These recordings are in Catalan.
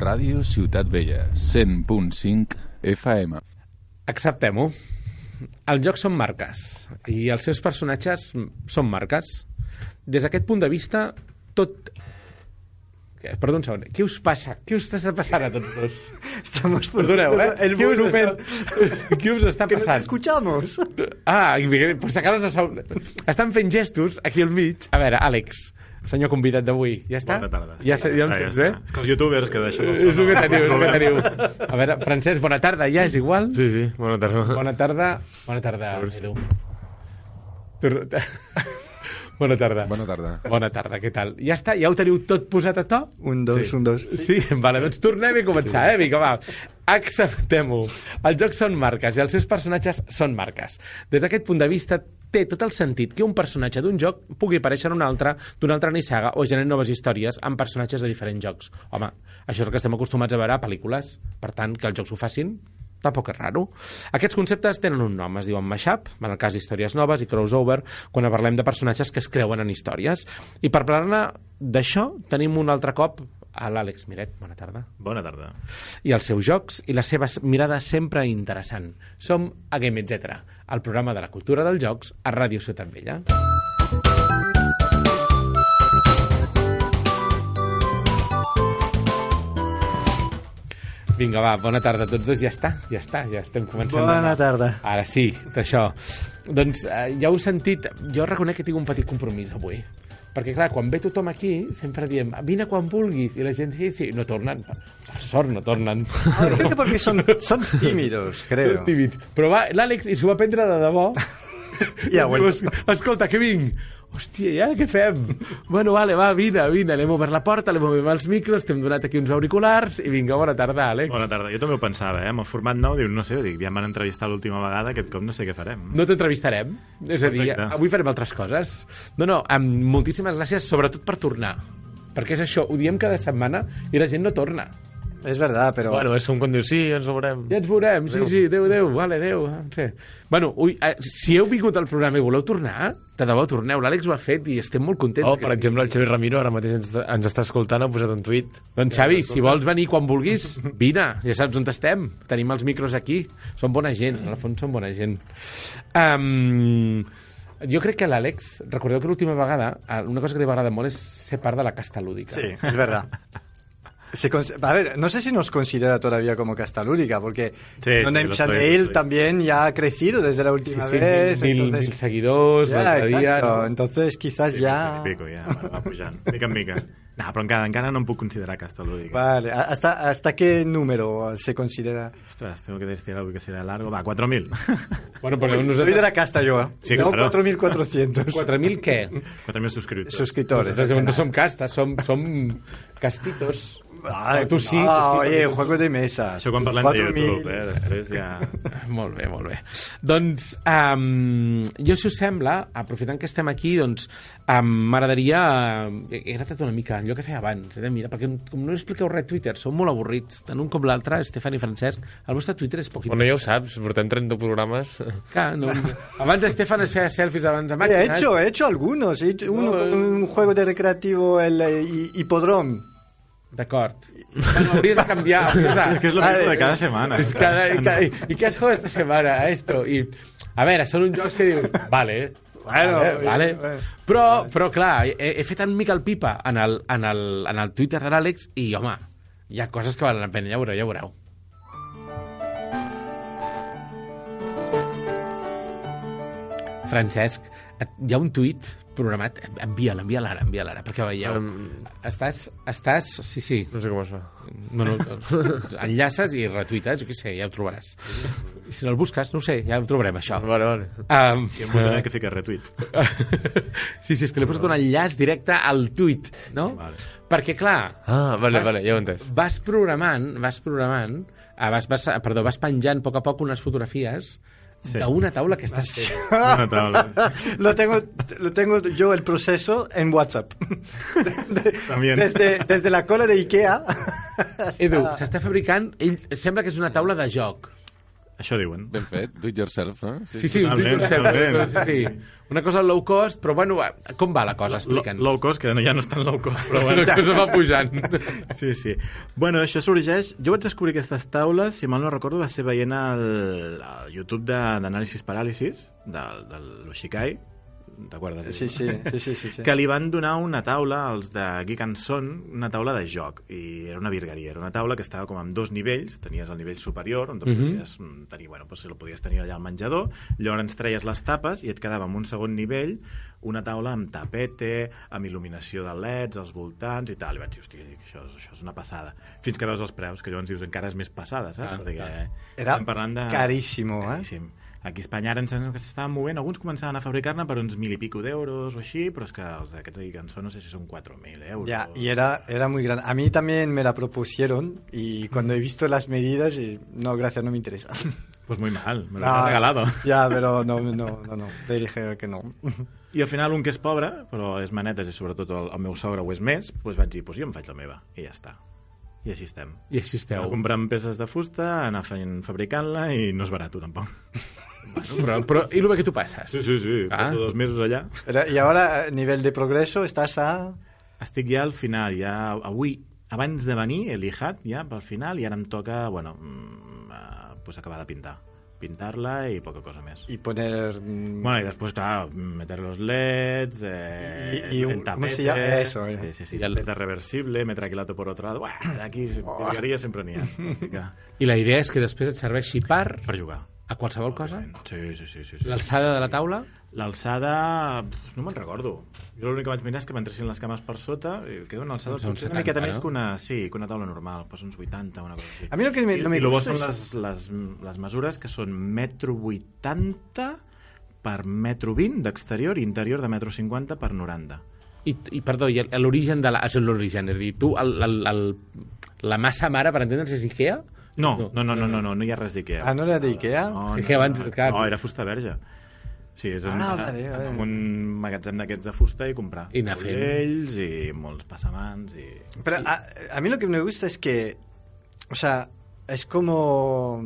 Ràdio Ciutat Vella, 100.5 FM. Acceptem-ho. Els jocs són marques i els seus personatges són marques. Des d'aquest punt de vista, tot... Què? Perdó un segon. Què us passa? Què us està passant a tots dos? Estamos Perdoneu, eh? el Què us què us està Que no te passant? escuchamos. Ah, pues sacaros a. Estan fent gestos aquí al mig. A veure, Àlex, senyor convidat d'avui, ja està? Bona tarda. Ja, ja em Ah, sents està. bé? És que els youtubers que deixen el És el que teniu, és el que teniu. A veure, Francesc, bona tarda, ja és igual? Sí, sí, bona tarda. Bona tarda. Bona tarda, Edu. Bona tarda. Bona tarda. Bona tarda, què tal? Ja està? Ja ho teniu tot posat a to? Un, dos, Sí. un, dos. Sí, vale, doncs tornem a començar, eh? Vinga, va. Acceptem-ho. Els jocs són marques i els seus personatges són marques. Des d'aquest punt de vista, té tot el sentit que un personatge d'un joc pugui aparèixer en un altre, d'una altra nissaga, o generen noves històries amb personatges de diferents jocs. Home, això és el que estem acostumats a veure a pel·lícules. Per tant, que els jocs ho facin, tampoc és raro. Aquests conceptes tenen un nom, es diuen mashup, en el cas d'històries noves, i crossover, quan parlem de personatges que es creuen en històries. I per parlar-ne d'això, tenim un altre cop a l'Àlex Miret. Bona tarda Bona tarda. i els seus jocs i la seva mirada sempre interessant. Som a Game Etc., el programa de la cultura dels jocs a Ràdio Ciutat Vella. Vinga, va, bona tarda a tots dos. Ja està, ja està, ja estem començant. Bona tarda. Ara sí, d'això. Doncs eh, ja ho he sentit, jo reconec que tinc un petit compromís avui. Perquè, clar, quan ve tothom aquí, sempre diem, vine quan vulguis, i la gent sí, sí, no tornen. Per, sort no tornen. Ahora, creo que porque son, son tímidos, creo. Són tímids. Però va, l'Àlex, i s'ho va prendre de debò. Diu, vuelto. "Es- Escolta, que vinc. Hòstia, ja què fem? bueno, vale, va, vine, vine. L'hem obert la porta, l'hem obert els micros, t'hem donat aquí uns auriculars, i vinga, bona tarda, Àlex. Bona tarda. Jo també ho pensava, eh? Amb el format nou, diu, no sé, dic, ja em van entrevistar l'última vegada, aquest cop no sé què farem. No t'entrevistarem. És a dir, Perfecte. avui farem altres coses. No, no, amb moltíssimes gràcies, sobretot per tornar. Perquè és això, ho diem cada setmana i la gent no torna. Es verdad, pero... Bueno, és quan dius, sí, ens ho veurem. Ja ens veurem, sí, sí, adéu, adéu, vale, adéu. Sí. Bueno, ui, eh, si heu vingut al programa i voleu tornar, de debò torneu. L'Àlex ho ha fet i estem molt contents. Oh, per estigui exemple, el. Xavi Ramiro ara mateix ens, ens està escoltant, ha posat un tuit. Doncs Xavi, si vols venir quan vulguis, vine, ja saps on estem. Tenim els micros aquí. Són bona gent, en el fons són bona gent. Um, jo crec que l'Àlex, recordeu que l'última vegada, eh, una cosa que li m'agrada molt és ser part de la casta lúdica. Sí, es verdad. Se a ver, no sé si nos considera todavía como castalúrica, porque Sí, también ya ha crecido desde la última sí, vez. mil, entonces, mil seguidors, l'altre. No? Entonces quizás ya... Sí, pico, ja, va, va pujant, mica en mica. No, però encara, encara no em puc considerar casta. Vale, ¿a- ¿hasta, ¿hasta qué número se considera? Ostras, tengo que decir algo que será largo. Va, 4.000. Bueno, però Soy de la casta yo. Sí, no claro. 4.400 4.000 què? 4.000 subscriptors. suscriptores. Nosaltres no som som castitos. Tu sí, tu sí, ah, oye, perquè tu- juego de mesa. Això quan parlem de 4.000. YouTube, eh? Després ja... Molt bé, molt bé. Doncs, um, jo, si us sembla, aprofitant que estem aquí, doncs, um, m'agradaria... Uh, he gratat una mica allò que feia abans. Eh? Mira, perquè com no expliqueu res a Twitter, són molt avorrits. Tant un com l'altre, Estefan i Francesc, el vostre Twitter és poquit. Bueno, ja ho saps, portem 30 programes. Clar, no, abans Estefan es feia selfies abans de He màquines. hecho, he hecho algunos. He hecho uno No, eh. un juego de recreativo, el eh, hi- hipodrome. D'acord. Bueno, hauries de canviar. Hauries de... És que és lo Ah, mismo eh, de cada setmana. És cada, i, cada, i, què has jugat esta setmana? Esto. I, a veure, són uns jocs que dius, vale, Bueno, vale, vale. bueno. Però, però clar, he, he fet en mica el pipa en el, en el, en el Twitter de l'Àlex i, home, hi ha coses que valen la pena, ja ho veureu, ja ho veureu. Francesc, hi ha un tuit programat, envia'l, envia'l ara, envia'l ara, perquè veieu. Um, Estàs, estàs, sí, sí, no sé com es fa. no, no, enllaces i retuites, jo què sé, ja ho trobaràs. I si no el busques, no ho sé, ja ho trobarem, això. Vale, vale. Um, I em voldrà que fica retweet. sí, sí, és que li he posat un enllaç directe al tuit, no? Vale. Perquè, clar, Ah, vale, Vas- vale, ja ho entès. vas programant, vas programant, ah, vas, vas, perdó, vas penjant a poc a poc unes fotografies Sí. d'una taula que estàs fent. Una taula. lo, tengo, lo tengo yo el proceso en WhatsApp. De- También. Desde, desde la cola de Ikea. Edu, s'està fabricant, ell, sembla que és una taula de joc. Això diuen. Ben fet, do it yourself, no? Sí, sí, un Totalment, concepte, totalment. però sí, sí. Una cosa low cost, però bueno, com va la cosa? Explica'ns. Low cost, que no, ja no és tan low cost, però Bueno, que se va pujant. Sí, sí. Bueno, això sorgeix... Jo vaig descobrir aquestes taules, si mal no recordo, va ser veient el, el YouTube de- d'anàlisis paràlisis, del, del l'Oshikai, t'acordes? Sí, sí, sí, sí, sí, sí. que li van donar una taula als de Geek and Son, una taula de joc i era una virgueria, era una taula que estava com amb dos nivells, tenies el nivell superior on Mhm. podies mm, tenir, bueno, doncs el podies tenir allà al menjador, llavors treies les tapes i et quedava en un segon nivell una taula amb tapete, amb il·luminació de leds als voltants i tal, i vaig dir, hòstia, això, és- això és una passada. Fins que veus els preus, que llavors dius encara és més passada, saps? Ah, Perquè clar. Era parlant de... caríssimo, eh? Caríssim. Aquí a Espanya ara ens sembla que s'estaven movent, alguns començaven a fabricar-ne per uns mil i pico d'euros o així, però és que els d'aquests de Geekanson no sé si són 4.000 euros. Ya, y era, era muy grande. A mí también me la propusieron y cuando he visto las medidas, y, no, gracias, no me interesa. Pues muy mal, me lo No, has regalado. Ya, pero no, no, no, no. Le dije que no. I al final un que és pobre, però és manetes i sobretot el, el meu sogre ho és més, doncs vaig dir, pues jo em faig la meva, i ja està. I així estem. I així esteu. Comprant peces de fusta, anar fent, fabricant-la i no és barat tampoc. Però, però, I el bé que tu passes? Sí, sí, sí, Ah. dos mesos allà. Pero, y ahora, a nivel de progreso, estás a... Estic ja al final, ja avui, abans de venir, he lijat ja pel final i ara em toca, bueno, mm, eh, pues acabar de pintar. Pintar-la i poca cosa més. Y poner... mm, Bueno, y después, claro, meter los LEDs, eh, Y- y un- el ¿cómo tapete, se llama? Eso, eh. Sí, sí, sí. Y el- Tapete reversible, metre aquilato por otro lado. Buah, aquí virgueria sempre n'hi ha. I la idea és que després et serveixi per Per jugar. A qualsevol cosa? Sí, sí, sí. sí, sí. L'alçada de la taula? L'alçada, no me'n recordo. Jo l'únic que vaig mirar és que m'entressin les cames per sota i queda una alçada Doncs potser una miqueta 70, més no? que una, sí, que una taula normal, pues uns 80, una cosa així. A mí lo que I, no me i el gusta són es- les, les, les mesures que són metro 80 per metro 20 d'exterior i interior de metro 50 per 90. I, i perdó, i el- l'origen de la... És l'origen, és a dir, tu, el, el, el, la massa mare, per entendre'ns, és Ikea? No, no, no, no, no, no, no hi ha res d'Ikea. Ah, no era de Ikea? No, Sí no, que abans, no, clar. no, era fusta verge. Sí, és en, Ah, vale, vale. en un magatzem d'aquests de fusta i comprar. I anar fent. Taulells i molts passamans i... Pero a, a mí lo que me gusta es que, o sea, es como...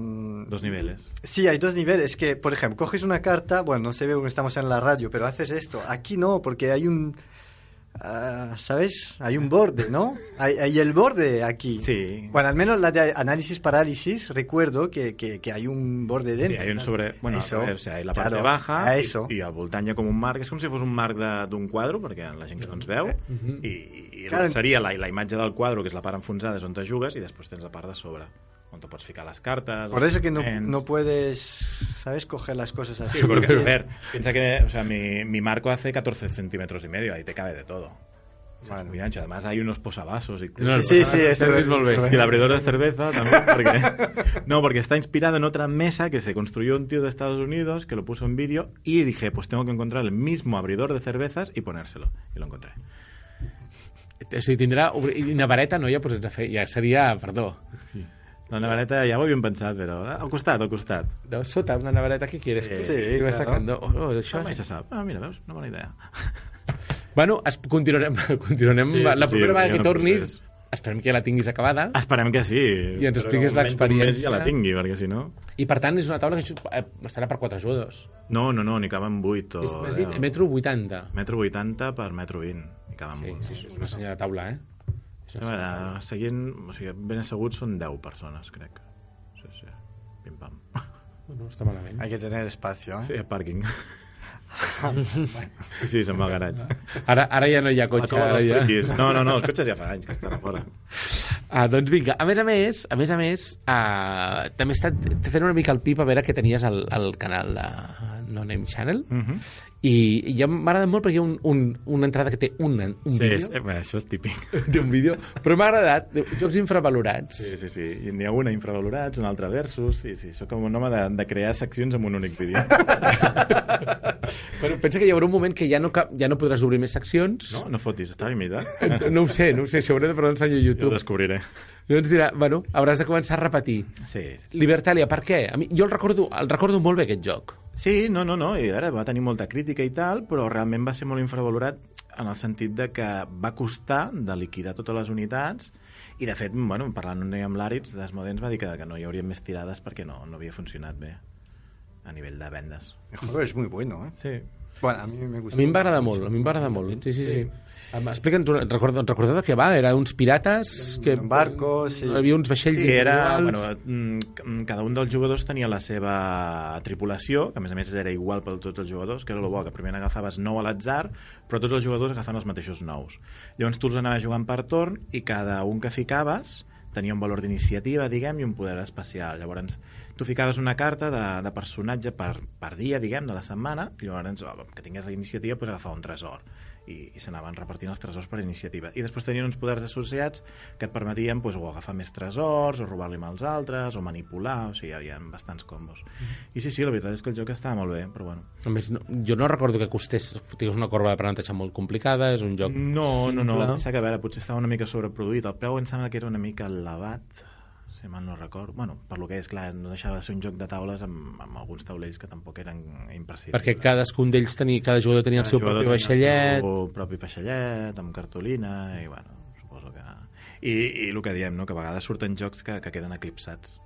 Dos niveles. Sí, hay dos niveles. Que, por ejemplo, coges una carta, bueno, no se ve porque estamos en la radio, pero haces esto. Aquí no, porque hay un... ah, ¿Sabes? Hay un borde, ¿no? Hay, hay el borde aquí. Sí. Bueno, al menos la de análisis parálisis, recuerdo que, que, que hay un borde Sí, dentro. hay un sobre... Bueno, Eso, a veure, o sigui, hi ha la part claro, baja a eso. i, i al voltant hi ha com un marc. És com si fos un marc de- d'un quadre, perquè la gent que no ens veu, i, i Claro. seria la, la imatge del quadre, que és la part enfonsada, és on te jugues, i després tens la part de sobre, pots ficar les cartes... Por eso que no, no puedes, ¿sabes? Coger las cosas así. Sí, porque, a ver, piensa que o sea, mi, mi marco hace 14 centímetros y medio, ahí te cabe de todo. O sea, es muy ancho. Además hay unos posavasos y No, Sí, sí, es-. Y el abridor de cerveza también, porque... No, porque está inspirado en otra mesa que se construyó un tío de Estados Unidos, que lo puso en vídeo, y dije, pues tengo que encontrar el mismo abridor de cervezas y ponérselo. Y lo encontré. O sigui, tindrà... I una vareta, no? Ja, pues, ja, fer, ja seria, perdó, Sí. La nevareta ja ho havíem pensat, però al costat, al costat. de sota una navareta, què quieres? Sí, Que vas claro. sacando. Oh, oh, això... Això mai se sap. Ah, mira, veus? Una bona idea. Bueno, es, continuarem, continuarem Sí, sí, la sí, propera hi vegada que una tornis, procés. esperem que ja la tinguis acabada, Esperem que sí. I ens expliquis l'experiència. Ja la tingui, perquè si no... i per tant és una taula que eh, estarà per quatre jugadors. No, no, no, n'hi caben 8 o... És, dit, metro 80. Metro 80 per metro 20. N'hi caben Sí, molts. sí, sí, és una senyora taula, eh? A veure, seguint, o sigui, ben asseguts són 10 persones, crec. Sí, sí. Pim-pam. No està malament. Hay que tener espacio, ¿eh? Sí, pàrquing. Sí, se'n va al garatge. Ara, ara ja no hi ha cotxe, todos ara ja... No, no, no, els cotxes ja fa anys que estan a fora. Ah, doncs vinga, a més a més, a més a més, uh, també he estat fent una mica el pip a veure que tenies al, al canal de No Name Channel Mm -hmm. I, i ja m'ha agradat molt perquè hi ha un, un, una entrada que té un, un Sí, vídeo, és, eh, això és típic. té un vídeo, però m'ha agradat, jocs infravalorats. Sí, sí, sí. N'hi ha una infravalorats, una altra versus. Sí, sí, sóc com un home de, de crear seccions amb un únic vídeo. Bueno, pensa que hi haurà un moment que ja no, cap, ja no podràs obrir més seccions. No, no fotis, està limitat. No, no ho sé, no ho sé, això hauré de preguntar a Jo ho YouTube. descobriré. Llavors dirà, bueno, hauràs de començar a repetir. Sí, sí. Libertalia, per què? A mi, jo el recordo, el recordo molt bé, aquest joc. Sí, no, no, no, i ara va tenir molta crítica i tal, però realment va ser molt infravalorat en el sentit de que va costar de liquidar totes les unitats i, de fet, bueno, parlant amb l'Àrits, Desmodens va dir que, que no hi haurien més tirades perquè no, no havia funcionat bé a nivell de vendes. El juego es muy bueno, ¿eh? Sí. Bueno, a mí me gusta. A mi em va agradar molt, a mi em va agradar molt. Sí, sí, sí. Em- Explica'ns, recordeu de què va? Era uns pirates que... Un barco, sí. Hi havia uns vaixells Sí, era, individuals. bueno, mm, cada un dels jugadors tenia la seva tripulació, que a més a més era igual per tots els jugadors, que era el bo, que primer agafaves nou a l'atzar, però tots els jugadors agafen els mateixos nous. Llavors tu els anaves jugant per torn i cada un que ficaves tenia un valor d'iniciativa, diguem, i un poder especial. Llavors, tu ficaves una carta de, de personatge per, per dia, diguem, de la setmana, i llavors, que tingués la iniciativa, doncs agafava un tresor i, i s'anaven repartint els tresors per iniciativa. I després tenien uns poders associats que et permetien pues, o agafar més tresors, o robar-li amb els altres, o manipular, o sigui, hi havia bastants combos. I sí, sí, la veritat és que el joc estava molt bé, però bueno. A més, no, jo no recordo que costés... Tingués una corba d'aprenentatge molt complicada, és un joc No, no, no, simple. pensa que a veure, potser estava una mica sobreproduït. El preu em sembla que era una mica elevat, si mal no recordo. Bueno, per lo que és, clar, no deixava de ser un joc de taules amb, amb alguns taulells que tampoc eren imprescindibles. Perquè cadascun d'ells tenia, cada jugador tenia el seu Cada propi vaixellet... El seu propi vaixellet, amb cartolina, i bueno, suposo que... I, i el que diem, no?, que a vegades surten jocs que, que queden eclipsats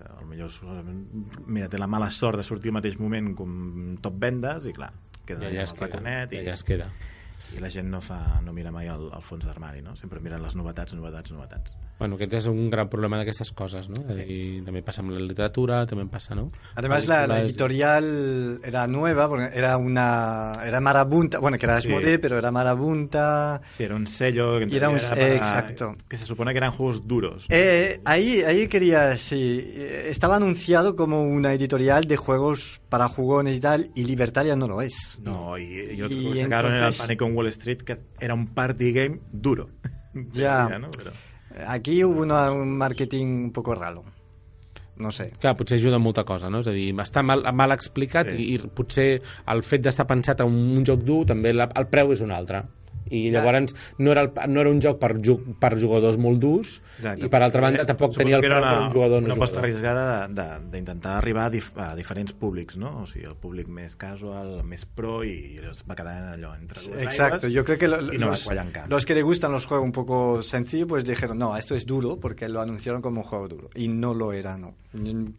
que potser mira, té la mala sort de sortir al mateix moment com top vendes i clar, queda Ja, allà es el queda, i, ja es queda. i la gent no, fa, no mira mai el, el fons d'armari, no? Sempre miren les novetats, novetats, novetats. Bueno, aquest és un gran problema d'aquestes coses, no? Sí. Dir, també passa amb la literatura, també passa, no? Además, la, la editorial era nueva, porque era una. Era marabunta, bueno, que era Sí. Asmodee, pero era marabunta. Sí, era un sello que era un- teoría para- exacto. que se supone que eran juegos duros. Eh, ahí, ahí quería, sí. Estaba anunciado como una editorial de juegos para jugones y tal, y Libertalia no lo es. No, y, y otro Y que sacaron era el entonces- Panic on Wall Street, que era un party game duro. Ya. ¿no? Pero... Aquí hubo una- un marketing un poco raro. No sé. Clar, potser ajuda en molta cosa, no? És a dir, està mal, mal explicat Sí. i, i potser el fet d'estar pensat en un joc dur, també la, el preu és un altre. I Ja. llavors no era, el, no era un joc per, ju, per jugadors molt durs Exacte. i per altra banda Eh, tampoc suposo tenia el preu per un jugador no una aposta de- d'intentar arribar a, dif a diferents públics, no? O sigui, el públic més casual, el més pro, i es va quedar allò entre dues Exacto, aigües, yo creo que lo- y no los, los que le gustan los juegos un poco sencillos, pues dijeron, no, esto es duro, porque lo anunciaron como un juego duro. Y no lo era, no.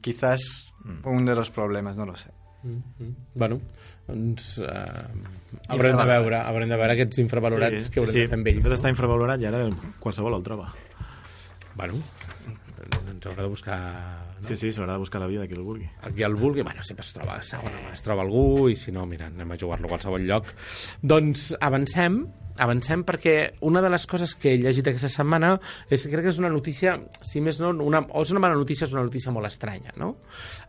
Quizás Mm. uno de los problemas, no lo sé. Mm -hmm. Bueno, doncs uh, haurem de veure, haurem de veure aquests infravalorats que haurem sí, de fer amb ells. No? està infravalorat i ara qualsevol el troba. Bueno, ens haurà de buscar... No? Sí, sí, s'haurà de buscar la vida qui el vulgui. aquí el vulgui, bueno, sempre es troba a segona es troba algú i si no, mira, anem a jugar-lo a qualsevol lloc. Doncs avancem, avancem perquè una de les coses que he llegit aquesta setmana és crec que és una notícia, si més no, una, o és una mala notícia, és una notícia molt estranya, no?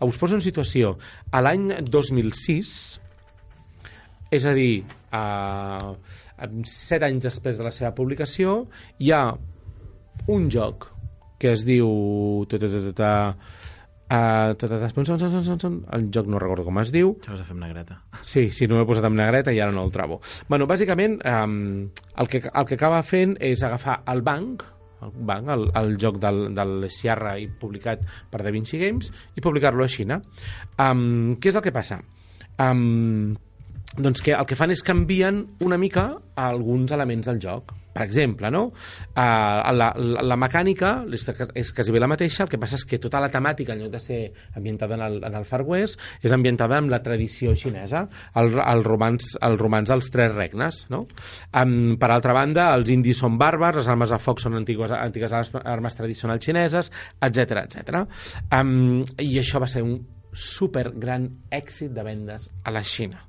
Us poso en situació. A l'any 2006, és a dir, uh, set anys després de la seva publicació, hi ha un joc que es diu... ta, ta, ta, ta, ta, Uh, ta, ta, ta, son, son, son, son, el joc no recordo com es diu Això vas a fer amb negreta. sí, sí, no m'he posat amb negreta i ara no el trobo bueno, bàsicament um, el, que, el que acaba fent és agafar el banc el, banc, el, el joc del, del Sierra i publicat per Da Vinci Games i publicar-lo a Xina um, què és el que passa? Um, doncs que el que fan és canvien una mica alguns elements del joc. Per exemple, no? Uh, la, la, la mecànica és, és quasi bé la mateixa, el que passa és que tota la temàtica, en lloc de ser ambientada en el, en el Far West, és ambientada amb la tradició xinesa, el, el, romans, el romans dels tres regnes. No? Um, per altra banda, els indis són bàrbars, les armes de foc són antigues, antigues armes, armes tradicionals xineses, etc etc. Um, I això va ser un super gran èxit de vendes a la Xina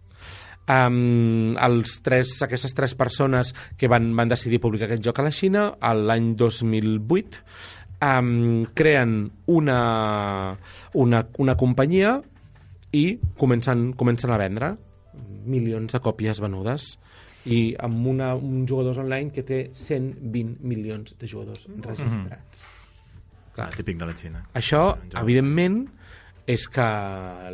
um, els tres, aquestes tres persones que van, van decidir publicar aquest joc a la Xina l'any 2008 um, creen una, una, una companyia i comencen, comencen a vendre milions de còpies venudes i amb una, un jugadors online que té 120 milions de jugadors registrats. Clar, típic de la Xina. Això, evidentment, és que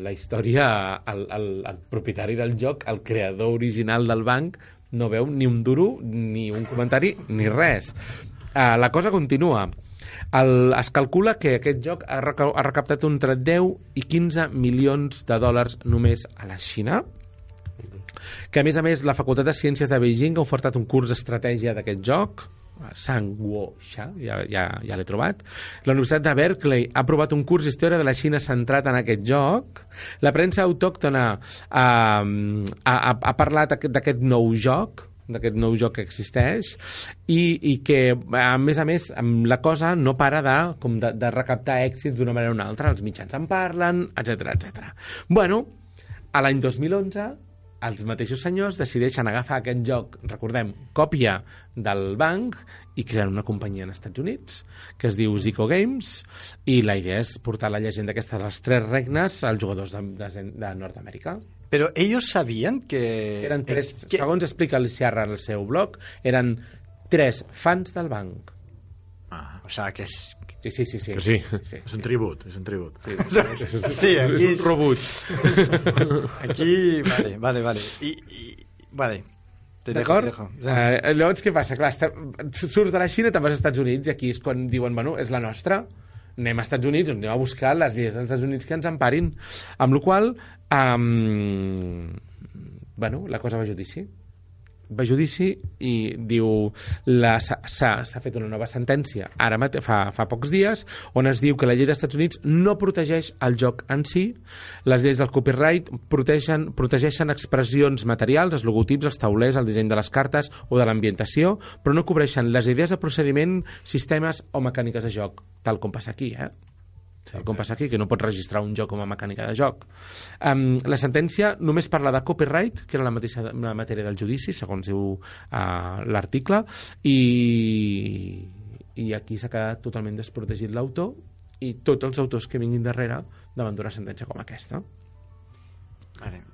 la història, el, el, el propietari del joc, el creador original del banc, no veu ni un duro, ni un comentari, ni res. Uh, la cosa continua. El, es calcula que aquest joc ha, reca ha recaptat entre 10 i 15 milions de dòlars només a la Xina, que a més a més la Facultat de Ciències de Beijing ha ofertat un curs d'estratègia d'aquest joc, Sang Wo ja, ja, ja l'he trobat. La Universitat de Berkeley ha aprovat un curs d'història de la Xina centrat en aquest joc. La premsa autòctona ha, ha, ha, ha parlat aquest- d'aquest nou joc, d'aquest nou joc que existeix i, i que, a més a més, la cosa no para de, com de, de recaptar èxits d'una manera o una altra. Els mitjans en parlen, etc etc. Bueno, a l'any 2011 els mateixos senyors decideixen agafar aquest joc, recordem, còpia del banc i creen una companyia als Estats Units que es diu Zico Games i la idea és portar la llegenda aquesta de les tres regnes als jugadors de, de, de Nord-Amèrica. Pero ellos sabían que... Eren tres, que- segons explica el Sierra al seu blog, eren tres fans del banc. Ah, O sea, que es... Sí, sí, sí. sí. Que sí. sí. és un tribut, és un tribut. Sí. Sí, aquí És un rebut. Aquí, vale, vale, vale. Y, y- vale. D'acord? Eh, llavors, què passa? Clar, està, surts de la Xina, te'n vas als Estats Units i aquí és quan diuen, bueno, és la nostra. Anem als Estats Units, anem a buscar les lleis dels Estats Units que ens emparin. Amb la qual cosa, um, bueno, la cosa va a judici. Va a judici i diu s'ha fet una nova sentència ara mate, fa, fa pocs dies on es diu que la llei dels Estats Units no protegeix el joc en si les lleis del copyright protegen, protegeixen expressions materials, els logotips, els taulers, el disseny de les cartes o de l'ambientació, però no cobreixen les idees de procediment, sistemes o mecàniques de joc, tal com passa aquí, eh? Tal com passa aquí, que no pots registrar un joc com a mecànica de joc. Um, la sentència només parla de copyright, que era la mateixa la matèria del judici, segons diu uh, l'article, i, i aquí s'ha quedat totalment desprotegit l'autor i tots els autors que vinguin darrere davant d'una sentència com aquesta. vale.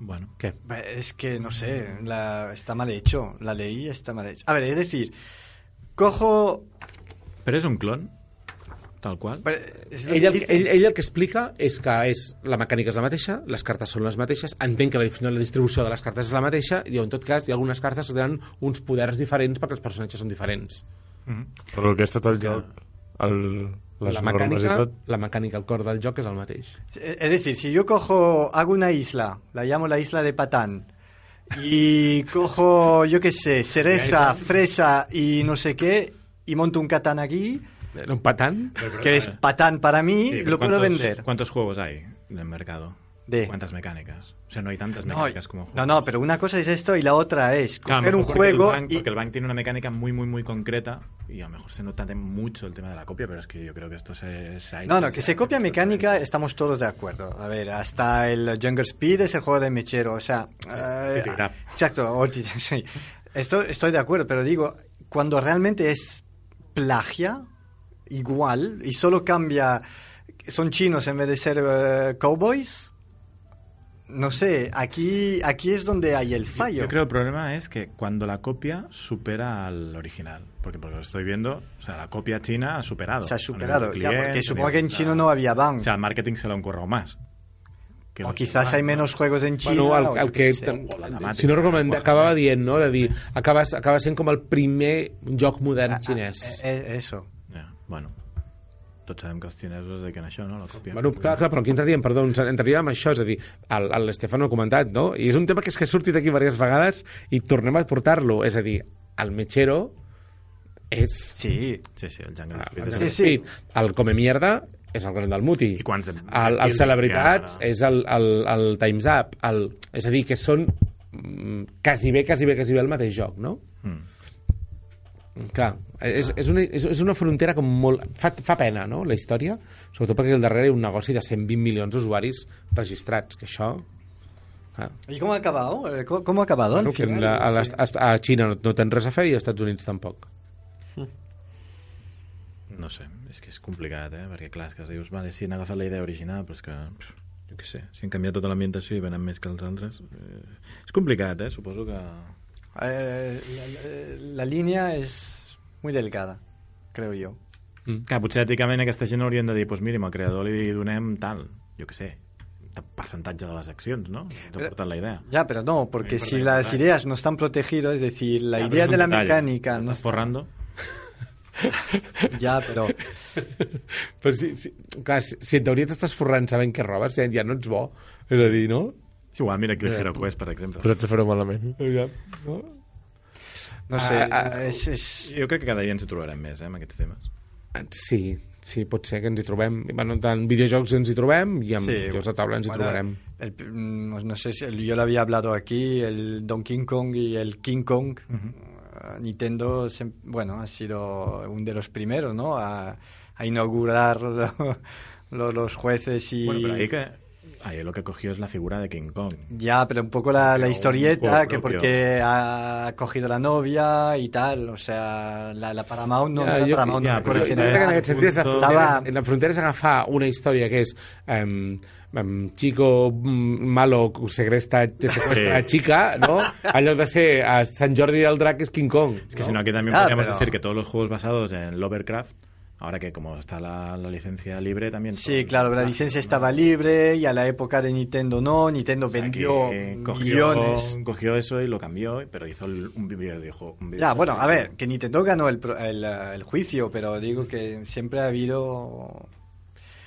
Bueno, Què? Es que, no sé, la, está mal hecho. La ley está mal hecha. A ver, es decir, cojo... però és un clon, tal qual. Es lo Ell el, ell, ell el que explica és que és, la mecànica és la mateixa, les cartes són les mateixes, entenc que la, la distribució de les cartes és la mateixa, i en tot cas hi ha algunes cartes que tenen uns poders diferents perquè els personatges són diferents. Mhm. Però el que és tot el joc, el, les la tot... la mecànica, el cor del joc és el mateix. Es decir, si yo cojo, hago una isla, la llamo la isla de Patán, y cojo, yo qué sé, cereza, fresa y no sé qué, y monto un Catán aquí, un patant? que es Patán para mí, Sí, lo puedo ¿cuántos- vender. ¿Cuántos juegos hay en el mercado? De- ¿Cuántas mecánicas? O sea, no hay tantas No, mecánicas como juegos. no, no, pero una cosa es esto y la otra es Claro, coger un mejor porque juego el bank, y... Porque el bank tiene una mecánica muy, muy, muy concreta y a lo mejor se nota de mucho el tema de la copia, pero es que yo creo que esto se... se ha No, no, que se copia mecánica, estamos todos de acuerdo. A ver, hasta el Jungle Speed es el juego de mechero, o sea... Titi Grab. exacto, o Titi- sí. Esto, estoy de acuerdo, pero digo, cuando realmente es plagia, igual, y solo cambia... Son chinos en vez de ser eh, cowboys, no sé, aquí, aquí es donde hay el Yo- fallo. Yo creo que el problema es que cuando la copia supera al original. Porque por lo que estoy viendo, o sea, la copia china ha superado. Se ha a superado, de ya, cliente, porque a supongo que en chino no había bank. O sea, el marketing se lo han currado más. que o quizás hay ¿no? menos juegos en China. Bueno, el, o el yo que, temàtica, si no recordo, la acabava dient, no?, de dir, acaba, acaba sent com el primer joc modern Ah, ah, xinès. eh, eh, eso. Bueno. Tots sabem que els xinesos es dediquen això, no? La còpia. Bueno, clar, clar, però aquí entraríem, perdó, entraríem en això, és a dir, el- el l'Estefano ha comentat, no? I és un tema que és que ha sortit aquí diverses vegades i tornem a portar-lo, és a dir, el mechero és... Sí. Sí, sí, el Jungle Ah, Speed. el, és- Sí, sí, el Come Mierda és el gran del Muti. I quants de- el, el Celebritats ara. és el, el, el Time's Up. El, és a dir, que són mm, quasi bé, quasi bé, quasi bé el mateix joc, no? Mm. Clar, és, és, una, és, és una frontera com molt... Fa, fa pena, no?, la història, sobretot perquè al darrere hi ha un negoci de 120 milions d'usuaris registrats, que això... Clar, ¿Y cómo ha acabado? Eh, ¿Cómo, cómo ha acabado? al bueno, que final? a, a, les- a, a Xina no, no tens res a fer i als Estats Units tampoc. No sé, és que és complicat, eh? Perquè, clar, és que dius, vale, sí, han agafat la idea original, però és que, pff, jo què sé, si han canviat tota l'ambientació i venen més que els altres... Eh, és complicat, eh? Suposo que... Eh, la, la- la línea es muy delgada, creo yo. Clar, potser èticament aquesta gent haurien de dir, doncs miri, al creador li donem tal, jo què sé, percentatge de les accions, ¿no? Ens ha portat la idea. Ya, pero no, porque Ahí si las ahí. ideas no están protegidas, es decir, la Ja, però idea és de la detall. mecánica no Estàs forrando? Ya, pero Però si, si, clar, si, si en teoria t'estàs forrant sabent què robes, ja, ja no ets bo. És a dir, no? És igual, mira Ja. Hero Quest, per exemple. A fer-ho malament. Ja. No? no sé, Ah, ah, es, es- Jo crec que cada dia ens hi trobarem més, eh, amb aquests temes. Sí, sí, pot ser que ens hi trobem. Bueno, en videojocs ens hi trobem i amb Sí, jocs de taula ens hi bueno, trobarem. el- no sé si el- yo lo había hablado aquí, el Donkey Kong y el King Kong. eh, Nintendo, sem- bueno, ha sido uno de los primeros, ¿no? A, a inaugurar lo- lo- los jueces y... Bueno, pero ahí que... Ahí lo que cogió es la figura de King Kong. Ya, pero un poco la, la Pero historieta, que porque ha cogido la novia y tal, o sea, la, la Paramount no, Ja, la jo- Paramount ja, no, però Jo quién crec era. que en és la Punto- frontera, Estava- la frontera és agafar una història que és um, um, chico mm, malo segresta, segresta Sí. chica, ¿no? En lloc de ser a Sant Jordi del Drac és King Kong. Es que si no, aquí también Ah, podríamos pero- decir que todos los juegos basados en Lovecraft, ahora que como está la, la licencia libre también... Sí, son- claro, la licencia estaba libre y a la época de Nintendo no, Nintendo O sea, vendió cogió, millones. cogió eso y lo cambió, pero hizo el- un videojuego. Un Ya, videojuego. bueno, a ver, que Nintendo ganó el, pro- el, el juicio, pero digo que siempre ha habido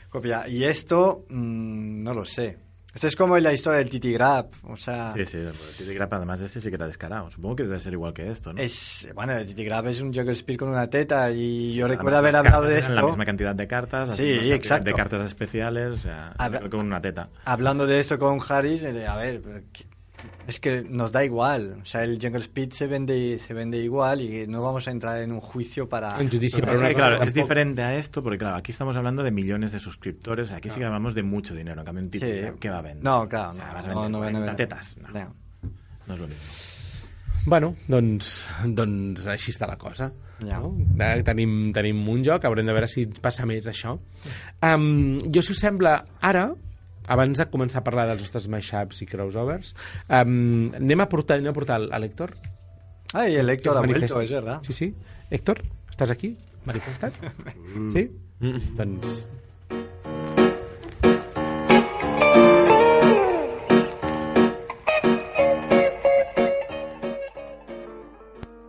copia. Y esto, mm, no lo sé. Esto es como la historia del Titi Grab, o sea... Sí, sí, el Titi Grap además ese sí que era descarado. Supongo que debe ser igual que esto, ¿no? Es, bueno, el Titi Grab es un Joker Spear con una teta y yo Además, recuerdo haber hablado de eran La esto. misma cantidad de cartas, Sí, cantidad exacto. de cartas especiales, o sea, con una teta. Hablando de esto con Harris, eh, a ver, que- es que nos da igual. O sea, el Jungle Speed se vende, se vende igual y no vamos a entrar en un juicio para... Judici, para però Es una claro, es diferente a esto porque, claro, aquí estamos hablando de millones de suscriptores, aquí sí que hablamos de mucho dinero. En cambio, un Titi Sí. ¿qué va a vender? No, claro, O sea, no, vas no, no, no, 40 no. tetas. No, No. no es lo mismo. Bueno, doncs, doncs així està la cosa. Ja. No? Tenim, tenim un joc, haurem de veure si ens passa més això. Um, jo, si us sembla, ara, abans de començar a parlar dels nostres mashups i crossovers, um, anem a portar, anem a portar a l'Héctor. Ay, el Héctor ha vuelto, es verdad. Sí, sí. Héctor, estàs aquí? Manifestat? Sí? Doncs...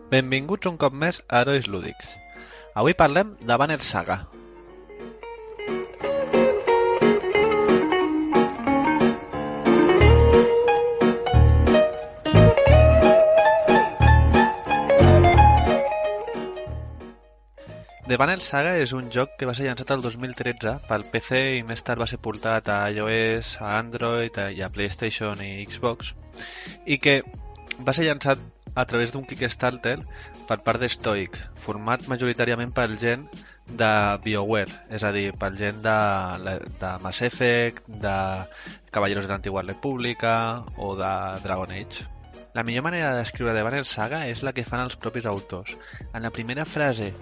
Benvinguts un cop més a Herois Lúdics. Avui parlem de Banner Saga. The Banner Saga és un joc que va ser llançat el 2013 pel PC i més tard va ser portat a iOS, a Android i a PlayStation i Xbox i que va ser llançat a través d'un Kickstarter per part de Stoic, format majoritàriament pel gent de BioWare, és a dir, pel gent de, de Mass Effect, de Caballeros de l'Antigua República o de Dragon Age. La millor manera de descriure The Banner Saga és la que fan els propis autors. En la primera frase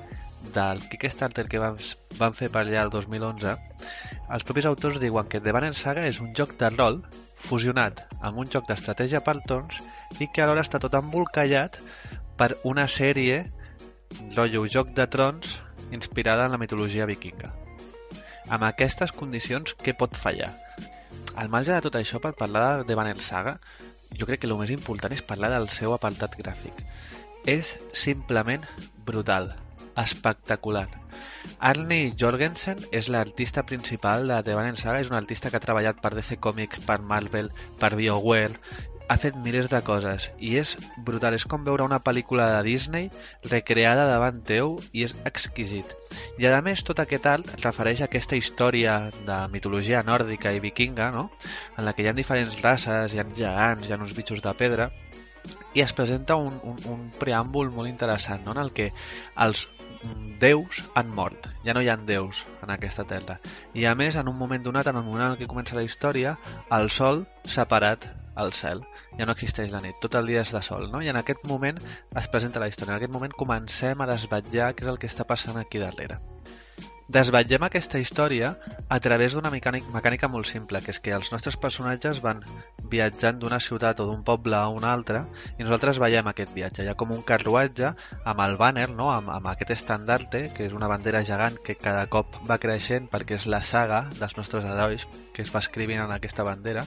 del Kickstarter que van, van fer per allà el 2011, els propis autors diuen que The Banner Saga és un joc de rol fusionat amb un joc d'estratègia per torns i que alhora està tot embolcallat per una sèrie rotllo Joc de Trons inspirada en la mitologia vikinga. Amb aquestes condicions, què pot fallar? Al marge de tot això, per parlar de Banner Saga, jo crec que el més important és parlar del seu apartat gràfic. És simplement brutal, espectacular. Arnie Jorgensen és l'artista principal de The Banner Saga, és un artista que ha treballat per DC Comics, per Marvel, per BioWare, ha fet milers de coses i és brutal, és com veure una pel·lícula de Disney recreada davant teu i és exquisit. I a més tot aquest art refereix a aquesta història de mitologia nòrdica i vikinga, no? en la que hi ha diferents races, hi ha gegants, hi ha uns bitxos de pedra i es presenta un, un, un preàmbul molt interessant no? en el que els déus han mort, ja no hi ha déus en aquesta terra. I a més, en un moment donat, en el moment en què comença la història, el sol s'ha parat al cel. Ja no existeix la nit, tot el dia és de sol, no? I en aquest moment es presenta la història. En aquest moment comencem a desvetllar què és el que està passant aquí darrere. Desvetllem aquesta història a través d'una mecànica, mecànica molt simple, que és que els nostres personatges van viatjant d'una ciutat o d'un poble a una altra i nosaltres veiem aquest viatge. Hi ha com un carruatge amb el banner, no? amb, amb aquest estandarte, que és una bandera gegant que cada cop va creixent perquè és la saga dels nostres herois que es va escrivint en aquesta bandera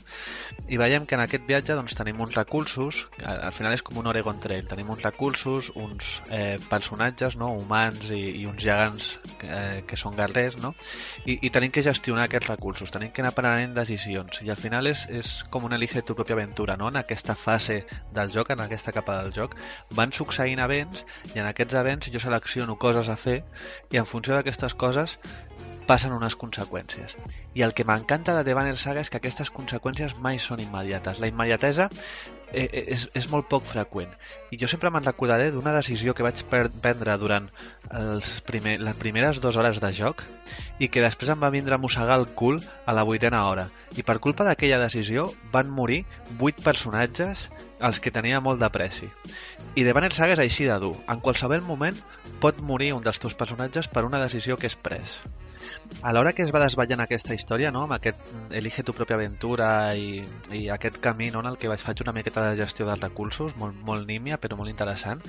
i veiem que en aquest viatge doncs, tenim uns recursos, al final és com un Oregon Trail, tenim uns recursos, uns eh, personatges no? humans i, i uns gegants eh, que són guerrers no? I, i tenim que gestionar aquests recursos, tenim que anar prenent decisions i al final és, és com un elige tu pròpia aventura no? en aquesta fase del joc, en aquesta capa del joc van succeint events i en aquests events jo selecciono coses a fer i en funció d'aquestes coses passen unes conseqüències. I el que m'encanta de The Banner Saga és que aquestes conseqüències mai són immediates. La immediatesa eh, eh, és, és molt poc freqüent. I jo sempre me'n recordaré d'una decisió que vaig prendre durant els primer, les primeres dues hores de joc i que després em va vindre a mossegar el cul a la vuitena hora. I per culpa d'aquella decisió van morir vuit personatges als que tenia molt d'apreci. I The Banner Saga és així de dur. En qualsevol moment pot morir un dels teus personatges per una decisió que és pres. A l'hora que es va desvetllant aquesta història, no? amb aquest mm, elige tu pròpia aventura i, i aquest camí no? en el que vaig faig una miqueta de gestió dels recursos, molt, molt nímia però molt interessant,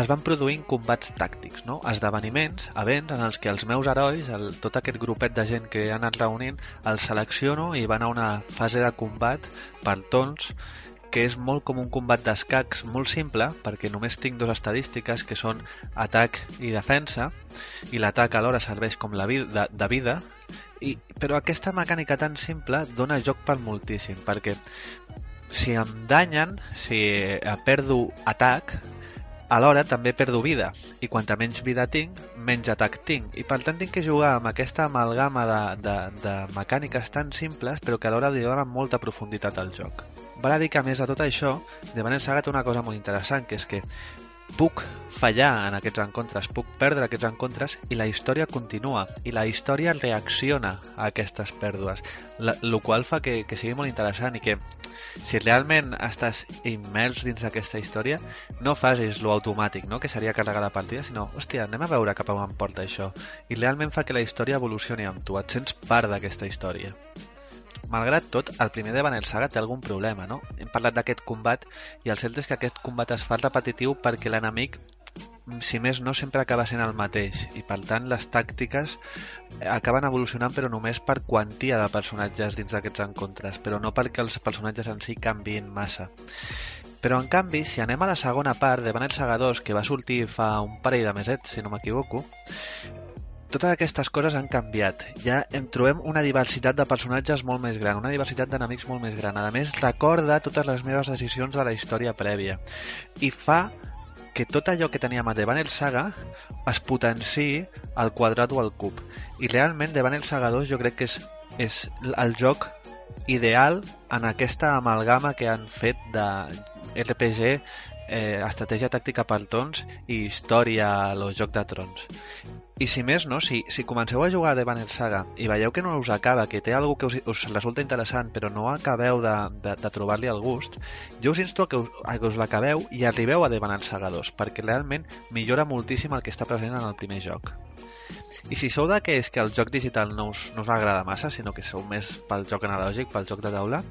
es van produint combats tàctics, no? esdeveniments, events en els que els meus herois, el, tot aquest grupet de gent que he anat reunint, els selecciono i van a una fase de combat per tons que és molt com un combat d'escacs molt simple, perquè només tinc dues estadístiques, que són atac i defensa, i l'atac alhora serveix com la vida, de, de vida, i, però aquesta mecànica tan simple dona joc per moltíssim, perquè si em danyen, si eh, perdo atac, alhora també perdo vida i quanta menys vida tinc, menys atac tinc i per tant tinc que jugar amb aquesta amalgama de, de, de mecàniques tan simples però que alhora li donen molta profunditat al joc. Val a dir que a més de tot això, The Banner Saga té una cosa molt interessant que és que puc fallar en aquests encontres, puc perdre aquests encontres i la història continua i la història reacciona a aquestes pèrdues, la, qual fa que, que sigui molt interessant i que si realment estàs immers dins d'aquesta història, no facis lo automàtic, no? que seria carregar la partida, sinó, hòstia, anem a veure cap a on em porta això. I realment fa que la història evolucioni amb tu, et sents part d'aquesta història. Malgrat tot, el primer de Banner Saga té algun problema, no? Hem parlat d'aquest combat i el cert és que aquest combat es fa repetitiu perquè l'enemic si més no, sempre acaba sent el mateix i per tant les tàctiques acaben evolucionant però només per quantia de personatges dins d'aquests encontres però no perquè els personatges en si canvien massa però en canvi, si anem a la segona part de Banner Saga 2 que va sortir fa un parell de mesets, si no m'equivoco totes aquestes coses han canviat. Ja em trobem una diversitat de personatges molt més gran, una diversitat d'enemics molt més gran. A més, recorda totes les meves decisions de la història prèvia i fa que tot allò que teníem a Banner Saga es potenciï al quadrat o al cub. I realment Banner Saga 2 jo crec que és, és el joc ideal en aquesta amalgama que han fet de RPG, eh, estratègia tàctica per tons i història lo Joc de Trons. I si més no, si, si comenceu a jugar a Banner Saga i veieu que no us acaba, que té alguna que us, us resulta interessant però no acabeu de, de, de trobar-li el gust, jo us insto que us, a que us l'acabeu i arribeu a The Banner Saga 2 perquè realment millora moltíssim el que està present en el primer joc. I si sou d'aquells que el joc digital no us, no us agrada massa, sinó que sou més pel joc analògic, pel joc de taula,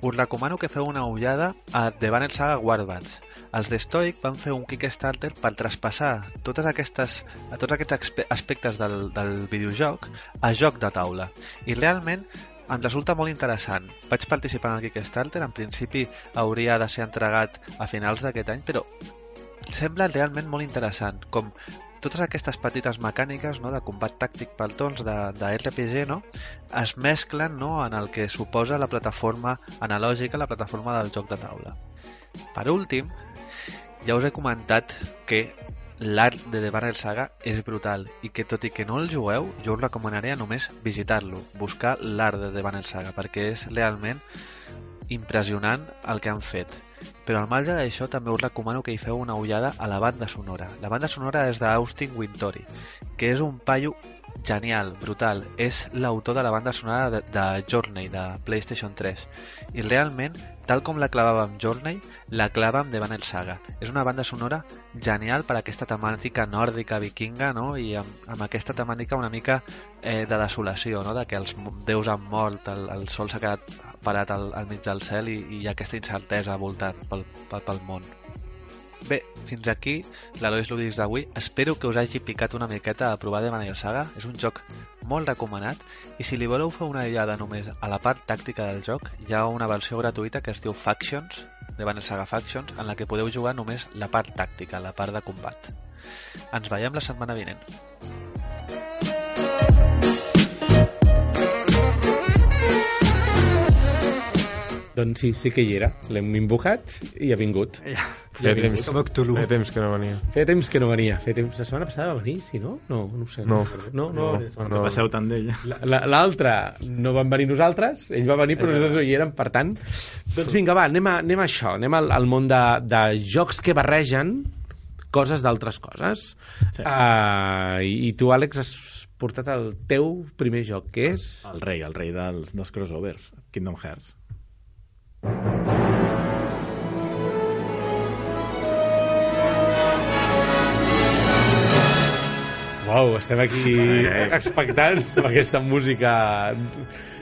us recomano que feu una ullada a The Banner Saga Warbands. Els de Stoic van fer un Kickstarter per traspassar totes aquestes, a tots aquests aspe- aspectes del, del videojoc a joc de taula. I realment em resulta molt interessant. Vaig participar en el Kickstarter, en principi hauria de ser entregat a finals d'aquest any, però sembla realment molt interessant, com totes aquestes petites mecàniques no, de combat tàctic pel tons de, de RPG no, es mesclen no, en el que suposa la plataforma analògica, la plataforma del joc de taula. Per últim, ja us he comentat que l'art de The Banner Saga és brutal i que tot i que no el jugueu, jo us recomanaria només visitar-lo, buscar l'art de The Banner Saga, perquè és realment impressionant el que han fet. Però al marge d'això també us recomano que hi feu una ullada a la banda sonora. La banda sonora és d'Austin Wintory, que és un paio genial, brutal. És l'autor de la banda sonora de, de Journey, de PlayStation 3. I realment, tal com la clavàvem Journey, la clava amb The Banner Saga. És una banda sonora genial per aquesta temàtica nòrdica vikinga, no? I amb, amb aquesta temàtica una mica eh, de desolació, no? De que els déus han mort, el, el sol s'ha quedat parat al, al mig del cel i, i aquesta incertesa voltant pel, pel, pel món. Bé, fins aquí l'Alois Ludis d'avui. Espero que us hagi picat una miqueta a provar de Manel Saga. És un joc molt recomanat i si li voleu fer una ullada només a la part tàctica del joc, hi ha una versió gratuïta que es diu Factions, de Banner Saga Factions, en la que podeu jugar només la part tàctica, la part de combat. Ens veiem la setmana vinent. Doncs sí, sí que hi era. L'hem invocat i ha vingut. Ja, Feia temps, com Cthulhu. feia temps que no venia. Feia temps que no venia. Feia temps... La setmana passada va venir, sí, no? No, no ho sé. No. No, no. No. No passeu tant d'ell. La- la- L'altre no van venir nosaltres, ell va venir però nosaltres no hi érem, per tant... Doncs vinga, va, anem a, anem a això, anem al, al món de, de jocs que barregen coses d'altres coses. Sí. Uh, i, I tu, Àlex, has portat el teu primer joc, que és... El rei, el rei dels, dels crossovers, Kingdom Hearts. Uau, estem aquí expectants amb aquesta música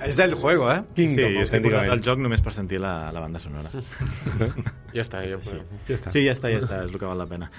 És del juego, eh? Kingdom, sí, és que he posat el joc només per sentir la, la banda sonora. Ja està, ja Sí. Ja està. Sí, ja està, ja està, és el que val la pena.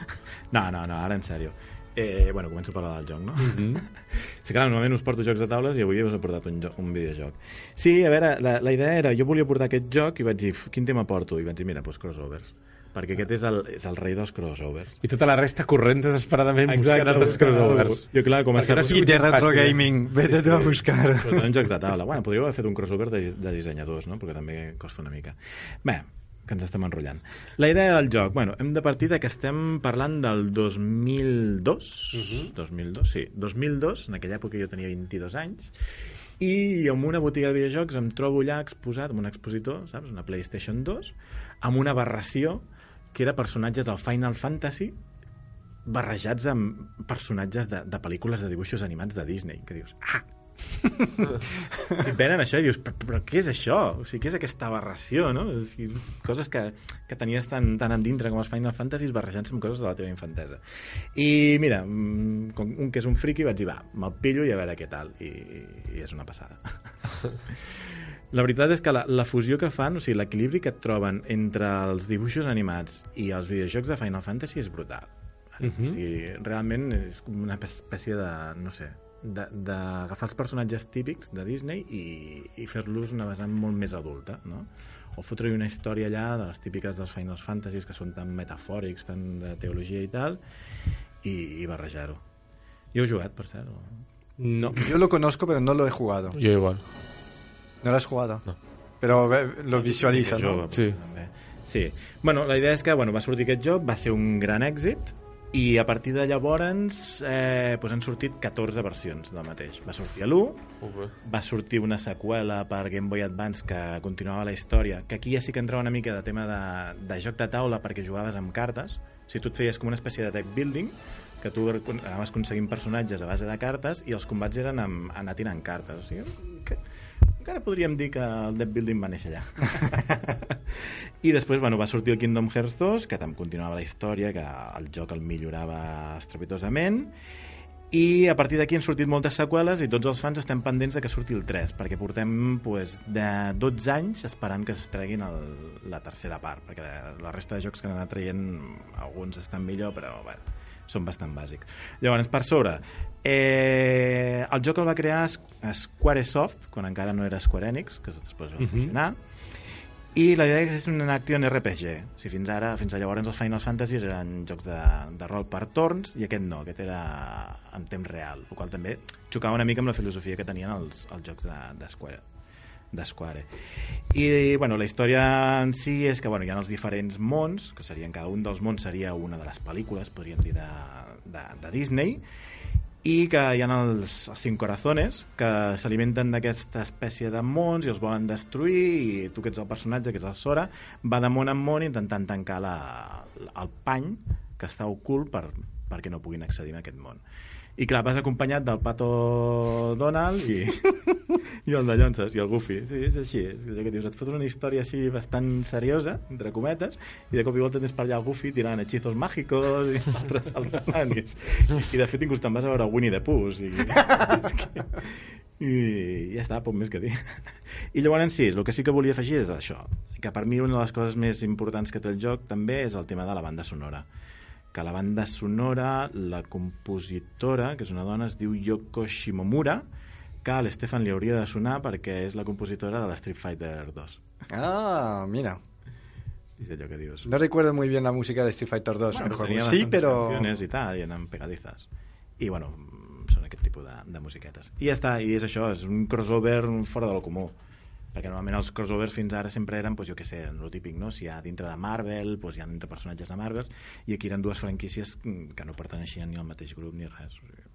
No, no, no, ara en sèrio. Eh, bueno, començo a parlar del joc, no? Mm -hmm. Sí, clar, normalment us porto jocs de taules i avui us he portat un, joc, un videojoc. Sí, a veure, la, la idea era, jo volia portar aquest joc i vaig dir, "Uf, quin tema porto? I vaig dir, mira, doncs crossovers. Perquè aquest és el, és el rei dels crossovers. I tota la resta corrents desesperadament buscant Exacte, altres crossovers. Jo, clar, com a sí I de retro eh? gaming. Vete tu a buscar. Però en jocs de taula. Bueno, podríeu haver fet un crossover de, de dissenyadors, no? Perquè també costa una mica. Bé, que ens estem enrotllant. La idea del joc, bueno, hem de partir de que estem parlant del 2002, uh -huh. 2002, sí, 2002, en aquella època jo tenia 22 anys, i en una botiga de videojocs em trobo allà exposat, amb un expositor, saps, una PlayStation 2, amb una aberració que era personatges del Final Fantasy barrejats amb personatges de, de pel·lícules de dibuixos animats de Disney, que dius, ah, si et venen això i dius, però, però què és això? O sigui, què és aquesta aberració, no? O sigui, coses que, que tenies tan, tan endintre com els Final Fantasy barrejant-se amb coses de la teva infantesa. I mira, mm, com un que és un friki vaig dir, va, me'l pillo i a veure què tal. I, i és una passada. La veritat és que la, la fusió que fan, o sigui, l'equilibri que et troben entre els dibuixos animats i els videojocs de Final Fantasy és brutal. Uh -huh. o sigui, realment és com una espècie de, no sé, d'agafar els personatges típics de Disney i, i fer-los una vessant molt més adulta, no? O fotre-hi una història allà de les típiques dels Final Fantasies que són tan metafòrics, tan de teologia i tal, i, i barrejar-ho. Jo he jugat, per cert. O... No. Yo lo conozco, pero no lo he jugado. Jo igual. ¿No lo has jugado? No. Pero eh, lo visualizas, Jove, ¿no? Sí. També. Sí. Bueno, la idea és que bueno, va sortir aquest joc, va ser un gran èxit, i a partir de llavors eh, doncs han sortit 14 versions del mateix. Va sortir a l'1, va sortir una seqüela per Game Boy Advance que continuava la història, que aquí ja sí que entrava una mica de tema de, de joc de taula perquè jugaves amb cartes, o sigui, tu et feies com una espècie de deck building, que tu anaves aconseguint personatges a base de cartes i els combats eren amb, anar tirant cartes. O sigui, que, encara podríem dir que el deck building va néixer allà. I després bueno, va sortir el Kingdom Hearts 2, que també continuava la història, que el joc el millorava estrepitosament, i a partir d'aquí han sortit moltes seqüeles i tots els fans estem pendents de que surti el 3 perquè portem pues, de 12 anys esperant que es treguin el, la tercera part perquè la resta de jocs que han anat traient alguns estan millor però bueno, són bastant bàsics. Llavors per sobre eh, el joc el va crear Squaresoft quan encara no era Square Enix que després va funcionar i la idea és un action RPG. O sigui, fins ara, fins a llavors els Final Fantasy eren jocs de, de rol per torns i aquest no, aquest era en temps real, el qual també xocava una mica amb la filosofia que tenien els, els jocs de, de Square d'Esquare. I, bueno, la història en si és que, bueno, hi ha els diferents mons, que serien, cada un dels mons seria una de les pel·lícules, podríem dir, de, de, de Disney, i que hi ha els, els cinc corazones que s'alimenten d'aquesta espècie de mons i els volen destruir i tu que ets el personatge, que ets el Sora va de món en món intentant tancar la, el pany que està ocult per, perquè no puguin accedir a aquest món i clar, vas acompanyat del Pato Donald i, i el de Llonses i el Goofy. Sí, és així, és allò que dius, et fot una història així bastant seriosa, entre cometes i de cop i volta tens per allà el Goofy tirant hechizos mágicos i altres saltant i, de fet inclús te'n vas a veure Winnie the Pooh i, és que, i ja està, poc més que dir. I llavors sí, el que sí que volia afegir és això que per mi una de les coses més importants que té el joc també és el tema de la banda sonora que la banda sonora, la compositora, que és una dona, es diu Yoko Shimomura, que a l'Stefan li hauria de sonar perquè és la compositora de la Street Fighter 2. Ah, mira. És allò que dius. No recuerdo muy bien la música de Street Fighter 2. Bueno, tenia Sí, pero... canciones i tal, i eren pegadizas. I, bueno, són aquest tipus de, de musiquetes. I ja està, i és això, és un crossover fora de lo comú perquè normalment els crossovers fins ara sempre eren, doncs, jo què sé, el típic, no? si hi ha dintre de Marvel, doncs hi ha dintre personatges de Marvel, i aquí eren dues franquícies que no perteneixien ni al mateix grup ni res. O sigui,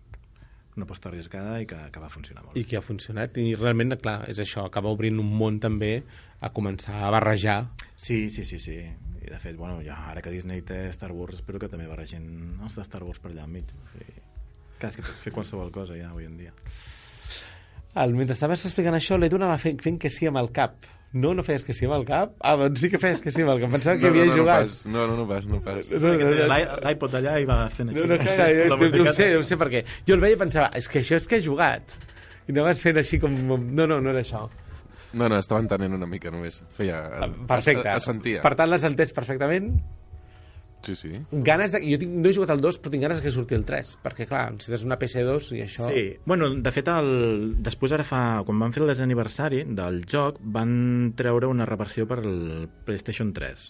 Una aposta arriscada i que, que va funcionar molt. I que ha funcionat. I realment, clar, és això, acaba obrint un món també a començar a barrejar. Sí, sí, sí, sí. I de fet, bueno, ja, ara que Disney té Star Wars, espero que també barregin els de Star Wars per allà al mig. O sigui, clar, és que pots fer qualsevol cosa ja avui en dia. El, mentre estaves explicant això, l'Edu anava fent, fent que sí amb el cap. No, no feies que sí amb el cap? Ah, doncs sí que feies que sí amb el cap. Pensava que no, havia no, no, jugat. No, pas, no, no, no pas, no pas. No, no, no, no, L'i- L'iPod allà i va fent no, així. no, caga, jo, La no, no, ho sé, no ho sé per què. Jo el veia i pensava, és que això és que he jugat. I anaves fent així com... No, no, no era això. No, no, estava entenent una mica només. Feia... Perfecte. Es, es sentia. Per tant, l'has entès perfectament. Sí, sí. Ganes de... Jo tinc... no he jugat al 2, però tinc ganes que surti el 3. Perquè, clar, si tens una PC2 i això... Sí, bueno, de fet, el... després ara fa... Quan van fer el desaniversari del joc, van treure una reversió per el PlayStation 3.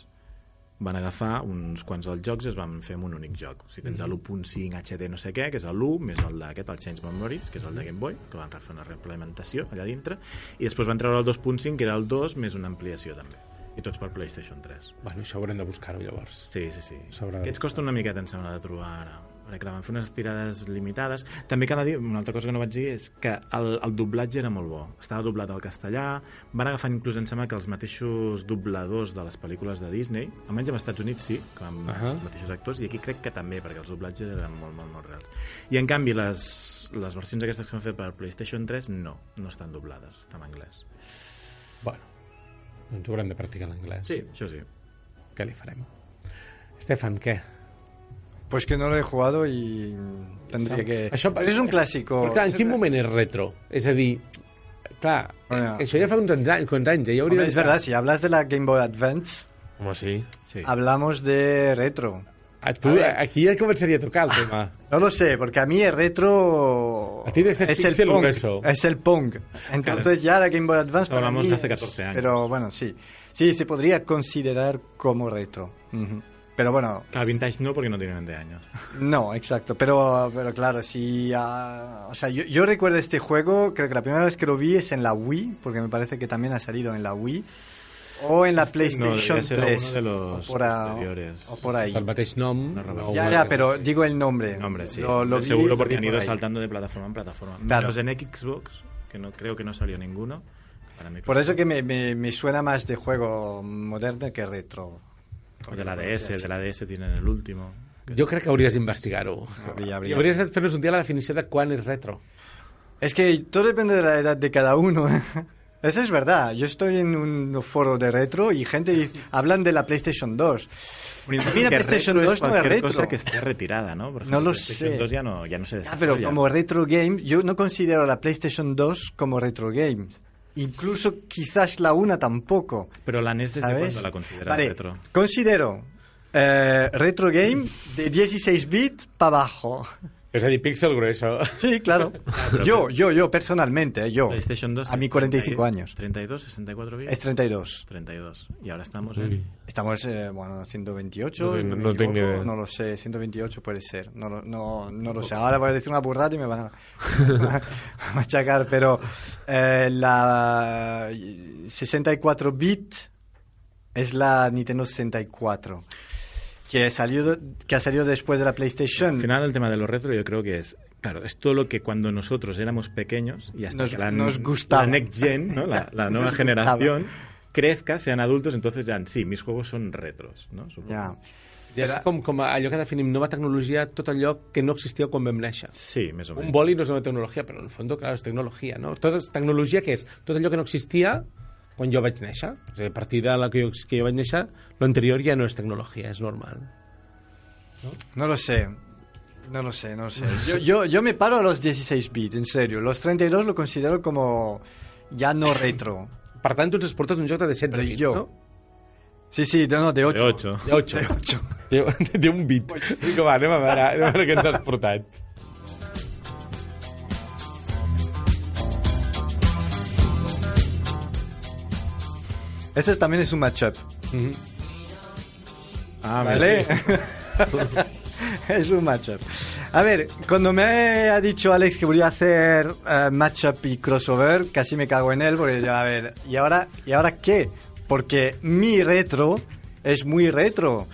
Van agafar uns quants dels jocs i es van fer en un únic joc. O sigui, tens l'1.5 HD no sé què, que és l'1, més el d'aquest, el Change Memories, que és el de Game Boy, que van fer una reimplementació allà dintre, i després van treure el 2.5, que era el 2, més una ampliació també. I tots per PlayStation 3. Bueno, això haurem de buscar-ho, llavors. Sí, sí, sí. S'haurà Aquests costa una miqueta, em sembla, de trobar ara. Perquè clar, van fer unes tirades limitades. També cal dir, una altra cosa que no vaig dir, és que el, el doblatge era molt bo. Estava doblat al castellà, van agafar inclús, em sembla, que els mateixos dobladors de les pel·lícules de Disney, almenys als Estats Units sí, que amb uh. -huh. els mateixos actors, i aquí crec que també, perquè els doblatges eren molt, molt, molt reals. I en canvi, les, les versions aquestes que s'han fet per PlayStation 3, no, no estan doblades, estan en anglès. Bueno, doncs haurem de practicar l'anglès. Sí, això sí. Què li farem? Estefan, què? Pues que no lo he jugado y tendría que... Això, es un clásico. Però clar, en quin moment és retro? És a dir, clar, Bueno. això ja fa uns anys, uns anys ja hauria Hombre, es verdad, si hablas de la Game Boy Advance, Home, sí. sí. hablamos de retro. Ver. aquí ja començaria a tocar el tema. No lo sé, porque a mí el retro A ti es el pixel Pong. grueso. Es el Pong. Entonces ya la Game Boy Advance para Hablamos mí de hace es- 14 años. Pero bueno, sí. Sí, se podría considerar como retro. Ujú. Pero bueno, Clar, vintage no, perquè no tienen 20 años. no, exacto. Pero, pero claro, si... ah, o sea, yo, yo recuerdo este juego, creo que la primera vez que lo vi es en la Wii, porque me parece que también ha salido en la Wii. O en la PlayStation ser 3. uno de los o, por a- o por ahí. El mateix nom. No pero així. digo el nombre. No, hombre, sí. Lo, lo vi- Seguro lo porque vi han por ido ahí. saltando de plataforma en plataforma. Claro. Menos en Xbox, que no creo que no salió ninguno. Para mí, Por eso que me, me, me suena más de juego moderno que retro. El de la DS, de la DS tienen el último. Jo crec que hauries d'investigar-ho. Habría- habría- I hauries de fer-nos un dia la definició de quan és retro. Es que todo depende de la edad de cada uno. ¿eh? Eso es verdad. Yo estoy en un foro de retro y gente dice, hablan de la PlayStation 2. Mira, Que PlayStation retro 2 no es retro. cosa que esté retirada, ¿no? Por No lo PlayStation sé. 2 ya no, ya no se Ah, desarrolla. pero como retro game, yo no considero la PlayStation 2 como retro game. Incluso quizás la una tampoco. Pero la NES desde cuándo la consideras Vale, retro. considero eh, retro game de 16 bits para abajo. És a dir, píxel grueso. Sí, claro. pero- yo, yo, yo, personalmente, eh, yo. PlayStation 2 A mí 45 años. 32, 64 bits. Es 32. 32. Y ahora estamos en... Estamos, eh, bueno, 128, No sé, no, tengo equivoco, idea. no lo sé, 128 puede ser, no, lo- no, no lo sé. Ahora voy a decir una burrada y me van a, a machacar, pero eh, la 64 bit es la Nintendo 64. Que, salió, que ha salido después de la PlayStation. Al final el tema de lo retro yo creo que es, claro, es todo lo que cuando nosotros éramos pequeños y hasta Nos- que la, nos gustaba. la next gen, ¿no? la, la nueva Nos generación, crezca, sean adultos, entonces ya sí, mis juegos son retros, ¿no? Supongo. Ya. Ja és com, com allò que definim nova tecnologia, tot allò que no existia quan vam néixer. Sí, més o menys. Un boli no és nova tecnologia, però en el fons, clar, és tecnologia, no? Tot és tecnologia que és tot allò que no existia quan jo vaig néixer. O sigui, a partir de la que jo, que jo vaig néixer, l'anterior ja no és tecnologia, és normal. No lo sé. No lo sé, no lo sé. Yo, yo, yo me paro a los 16 bits, en serio. Los 32 lo considero como ya no retro. Per tant, tu ens portat un joc de 16 Però bits, jo- no? Sí, sí, no, no, de 8. De 8. De 8. De 8. De, de un bit. Vinga, va, anem a veure, anem a veure què ens has portat. Este también es un matchup. Ah, ¿Vale? es un matchup. A ver, cuando me ha dicho Alex que voy a hacer eh, matchup y crossover, casi me cago en él porque yo, a ver, ¿y ahora, ¿y ahora qué? Porque mi retro es muy retro.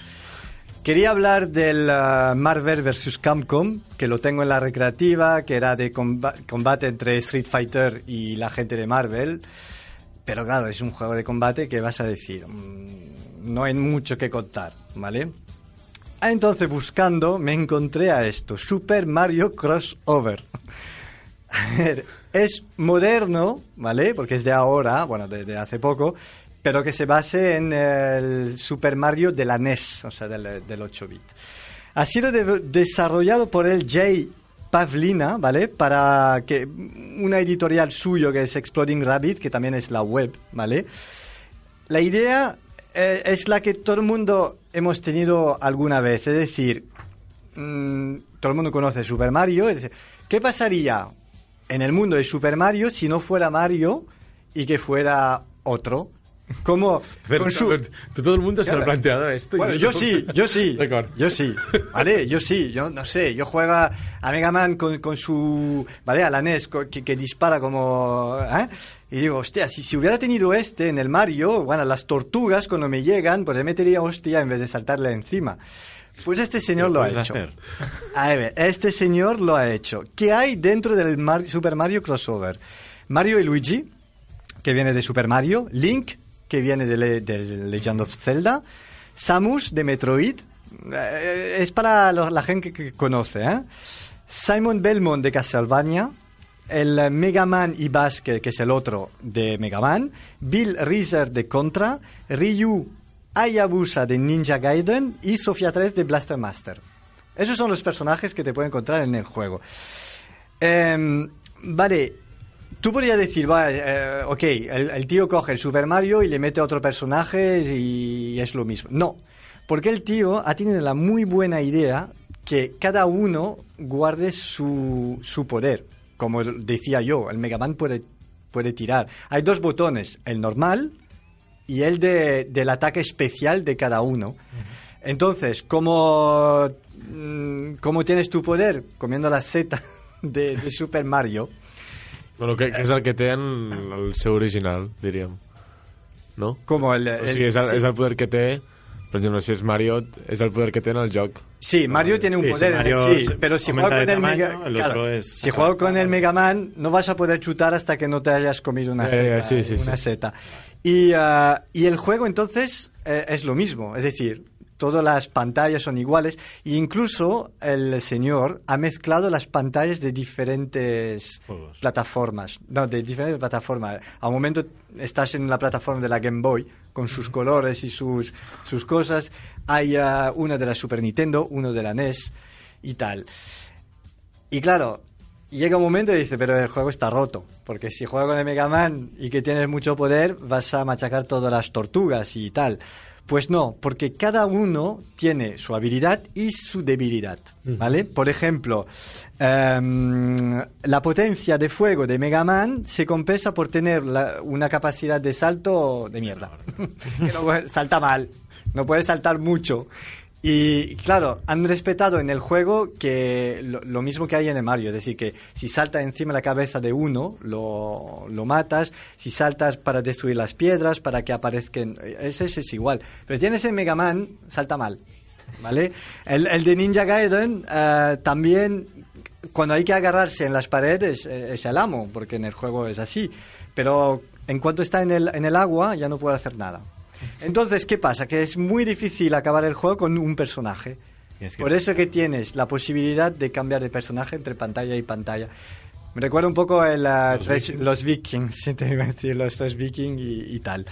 Quería hablar del eh, Marvel vs. Capcom, que lo tengo en la recreativa, que era de comba- combate entre Street Fighter y la gente de Marvel. Pero claro, es un juego de combate que vas a decir, mm, no hay mucho que contar, ¿vale? Ah, Entonces, buscando, me encontré a esto, Super Mario Crossover. A ver, es moderno, ¿vale? Porque es de ahora, bueno, de, de hace poco, pero que se base en el Super Mario de la NES, o sea, del, del 8-bit. Ha sido de- desarrollado por el Jay Pavlina, ¿vale? Para que una editorial suyo que es Exploding Rabbit, que también es la web, ¿vale? La idea eh, es la que todo el mundo hemos tenido alguna vez, es decir, mm, todo el mundo conoce Super Mario, es decir, ¿qué pasaría en el mundo de Super Mario si no fuera Mario y que fuera otro? Como con su... Tú todo el mundo se lo ha planteado esto. Bueno, yo sí, yo sí. Yo sí. ¿Vale? Yo sí. Yo no sé. Yo juega a Mega Man con, con su. ¿Vale? A la NES que, que dispara como. ¿eh? Y digo, hostia, si, si hubiera tenido este en el Mario, bueno, las tortugas cuando me llegan, pues le metería hostia en vez de saltarle encima. Pues este señor lo ha puedes hecho. hacer. A ver, este señor lo ha hecho. ¿Qué hay dentro del Mar- Super Mario Crossover? Mario y Luigi, que viene de Super Mario, Link, que viene de, de Legend of Zelda, Samus de Metroid, eh, es para la gente que conoce, ¿eh? Simon Belmont de Castlevania, el Mega Man y Basque, que es el otro de Mega Man, Bill Reeser de Contra, Ryu Hayabusa de Ninja Gaiden y Sofia 3 de Blaster Master. Esos son los personajes que te pueden encontrar en el juego. Em, vale, tú podrías decir, va, eh, ok, el, el tío coge el Super Mario y le mete a otro personaje y es lo mismo. No, porque el tío ha tenido la muy buena idea que cada uno guarde su, su poder. Como decía yo, el Mega Man puede, puede tirar. Hay dos botones, el normal y el de, del ataque especial de cada uno. Entonces, ¿cómo, mm, ¿cómo tienes tu poder? Comiendo la seta de, de Super Mario. Bueno, que, que és el que té en el seu original, diríem. No? Como el, O el- sigui, és el, sí. és el poder que té... Per exemple, si és Mario, és el poder que té en el joc. Sí, Mario tiene un Sí, poder, si Mario sí, pero si aumenta juega con el Mega, el claro, es- si juega con el Mega Man, no vas a poder chutar hasta que no te hayas comido una, Eh, seta, sí, sí, una sí. seta. Y, ah, y el juego entonces eh, es lo mismo, es decir, todas las pantallas son iguales e incluso el señor ha mezclado las pantallas de diferentes Juegos. plataformas, no, de diferentes plataformas. A un momento estás en la plataforma de la Game Boy con sus colores y sus, sus cosas. Hay ah, una de la Super Nintendo, uno de la NES y tal. Y claro, llega un momento y dice, pero el juego está roto, porque si juegas con el Mega Man y que tienes mucho poder, vas a machacar todas las tortugas y tal. Pues no, porque cada uno tiene su habilidad y su debilidad, ¿vale? Por ejemplo, em, la potencia de fuego de Mega Man se compensa por tener la- una capacidad de salto de mierda. Que no puede- salta mal, no puede saltar mucho. Y claro, han respetado en el juego que lo, mismo que hay en el Mario, es decir, que si saltas encima de la cabeza de uno, lo, lo matas, si saltas para destruir las piedras, para que aparezcan, ese, ese es igual. Pero tienes el Mega Man, salta mal. ¿vale? El, el de Ninja Gaiden eh, también, cuando hay que agarrarse en las paredes, eh, es el amo, porque en el juego es así. Pero en cuanto está en el, en el agua, ya no puede hacer nada. Entonces, ¿qué pasa? Que es muy difícil acabar el juego con un personaje. Es que- Por eso que tienes la posibilidad de cambiar de personaje entre pantalla y pantalla. Me recuerda un poco el, Los Vikings. los Vikings, te iba a decir, los tres Vikings y, y tal.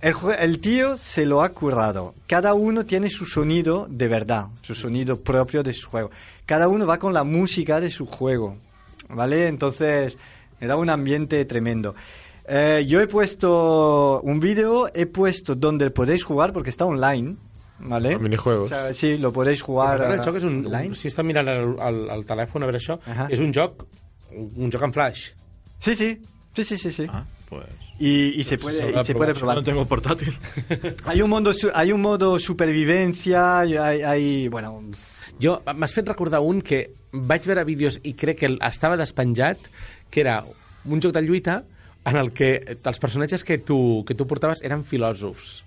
El, el tío se lo ha currado. Cada uno tiene su sonido de verdad, su sonido propio de su juego. Cada uno va con la música de su juego, ¿vale? Entonces, me da un ambiente tremendo. Eh, yo he puesto un vídeo, he puesto donde podéis jugar porque está online, ¿vale? Minijuegos. O sea, sí, lo podéis jugar Ara, el joc és un, online. un, si està mirant el, el, el telèfon a veure això, Ahà. és un joc un joc en flash. Sí, sí, sí, sí, sí, sí. Ah, pues... Y, y se puede, habrá y se puede probar. No tengo portátil. Hay un modo, hay un modo supervivencia, hay, hay bueno, Jo, m'has fet recordar un que vaig veure vídeos i crec que estava despenjat, que era un joc de lluita en el que els personatges que tu, que tu portaves eren filòsofs.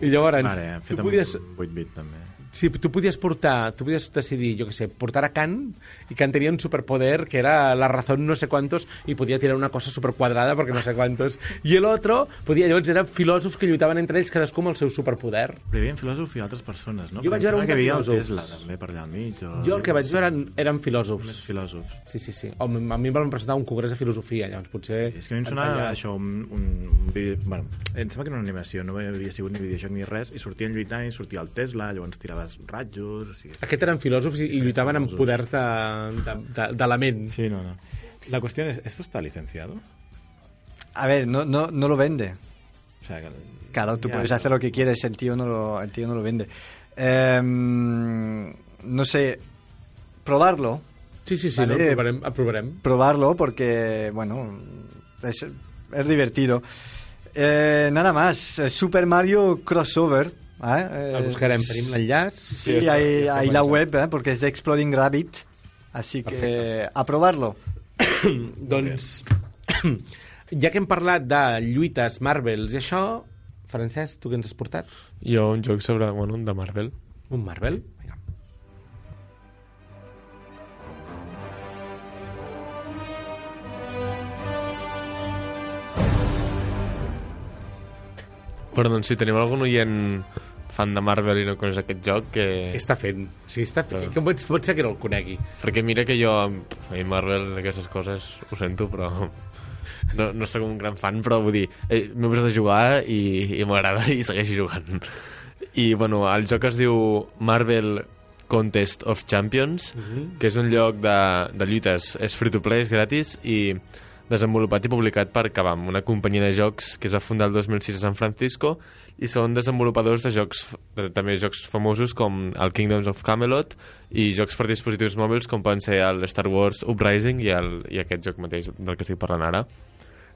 I llavors, Vale, hem tu fet podies, amb 8-bit també. sí, tu podies portar, tu podies decidir, jo que sé, portar a Kant, i Kant tenia un superpoder que era la razón no sé cuántos, i podia tirar una cosa superquadrada perquè no sé cuántos. I el otro, podia, llavors eren filòsofs que lluitaven entre ells cadascú amb el seu superpoder. Però hi havia filòsof i altres persones, no? Jo vaig veure un que de havia el filòsofs. Tesla també per allà al mig. O... Jo el que vaig veure eren, eren Més filòsofs. filòsofs. Sí, sí, sí. O, a mi em van presentar un congrés de filosofia, llavors potser... És que a mi em sona Pantalla- això, un, un, un vídeo... Bueno, em sembla que era una animació, no havia sigut ni videojoc ni res, i sortien lluitant i sortia el Tesla, llavors tiraves ratjos... O sigui... Aquest eren filòsofs i, i lluitaven amb filòsofs. poders de- de- de- de la ment. Sí, no, no. La cuestión es, ¿esto está licenciado? a ver, no, no, no lo vende. O sea, que... Claro, tú Ya, puedes hacer lo que quieres, el tío no lo, el tío no lo vende. Em, no sé, probarlo, Sí, sí, sí, Vale. no, aprovarem, aprovarem. probarlo porque, bueno, es, es divertido. Eh, nada más, eh, Super Mario Crossover. ¿eh? El buscarem, tenim l'enllaç. Sí, hay, hay la web, ¿eh? porque es de Exploding Rabbit. Así que a probarlo. doncs, ja que hem parlat de lluites Marvels i això, Francesc, tu què ens has portat? Jo un joc sobre, bueno, de Marvel. Un Marvel? Vinga. Però doncs si tenim algun oient fan de Marvel i no coneix aquest joc, que... Què està fent? O sigui, està fent... Clar. Que pot, pot ser que no el conegui. Perquè mira que jo, a mi Marvel, aquestes coses, ho sento, però no, no sóc un gran fan, però vull dir, eh, m'he posat a jugar i, i m'agrada i segueixo jugant. I, bueno, el joc es diu Marvel Contest of Champions, que és un lloc de, de lluites, és free-to-play, és gratis, i desenvolupat i publicat per Kabam, una companyia de jocs que es va fundar el 2006 a San Francisco i són desenvolupadors de jocs, de, també jocs famosos com el Kingdoms of Camelot i jocs per dispositius mòbils com poden ser el Star Wars Uprising i, el, i aquest joc mateix del que estic parlant ara.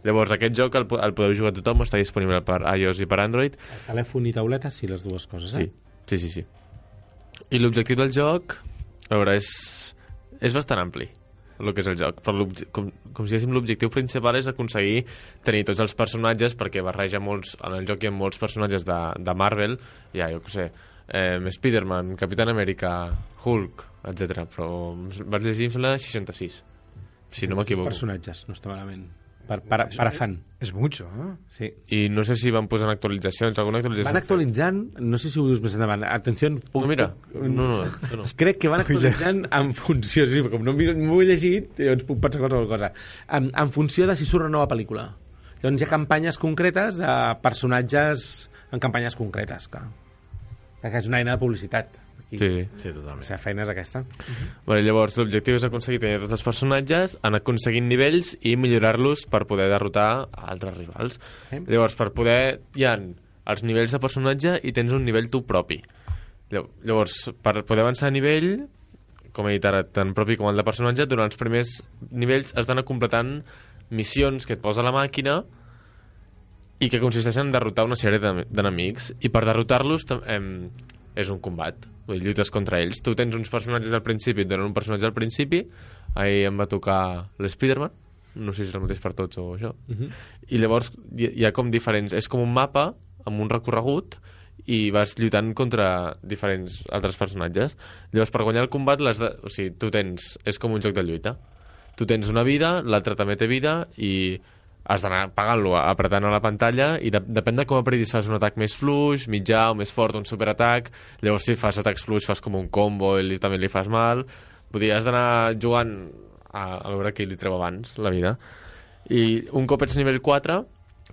Llavors, aquest joc el, el podeu jugar tothom, està disponible per iOS i per Android. Telèfon i tauleta, sí, les dues coses, Sí, eh? sí, sí. sí. I l'objectiu del joc, a veure, és, és bastant ampli el que és el joc, però com, com si diguéssim l'objectiu principal és aconseguir tenir tots els personatges, perquè barreja molts, en el joc hi ha molts personatges de, de Marvel, ha, jo què sé, eh, Spider-Man, Capitán Amèrica, Hulk, etc. Però vaig llegir, sembla, 66, si no m'equivoco. Personatges, no està malament. Per, per, per afan. Es mucho, ¿eh? Sí. I no sé si van posant actualitzacions, alguna actualització... Van actualitzant, no sé si ho dius més endavant, atenció... No, mira, no, no, no, no. Crec que van actualitzant en funció, sí, com no m'ho he llegit, llavors puc pensar qualsevol cosa, en, en funció de si surt una nova pel·lícula. Llavors hi ha campanyes concretes de personatges en campanyes concretes, clar. Perquè és una eina de publicitat. Aquí. Sí, Sí, La totalment. seva feina és aquesta. Vale, llavors, l'objectiu és aconseguir tenir tots els personatges, anar aconseguint nivells i millorar-los per poder derrotar a altres rivals. Eh? Llavors, per poder... Hi ha els nivells de personatge i tens un nivell tu propi. Llav- Llavors, per poder avançar a nivell, com he dit ara, tant propi com el de personatge, durant els primers nivells has d'anar completant missions que et posa la màquina i que consisteixen en derrotar una sèrie d'en- d'enemics i per derrotar-los és un combat vull dir, lluites contra ells tu tens uns personatges al principi et donen un personatge al principi ahir em va tocar l'Spiderman no sé si és el mateix per tots o això Uh -huh. i llavors hi, hi ha com diferents és com un mapa amb un recorregut i vas lluitant contra diferents altres personatges. Llavors, per guanyar el combat, les de... o sigui, tu tens... És com un joc de lluita. Tu tens una vida, l'altre també té vida, i has d'anar pagant-lo, apretant a la pantalla, i de, depèn de com apretis fas un atac més fluix, mitjà o més fort, un superatac, llavors si fas atacs fluix fas com un combo i li, també li fas mal. Vull dir, has d'anar jugant a, a veure qui li treu abans la vida. I un cop ets nivell 4,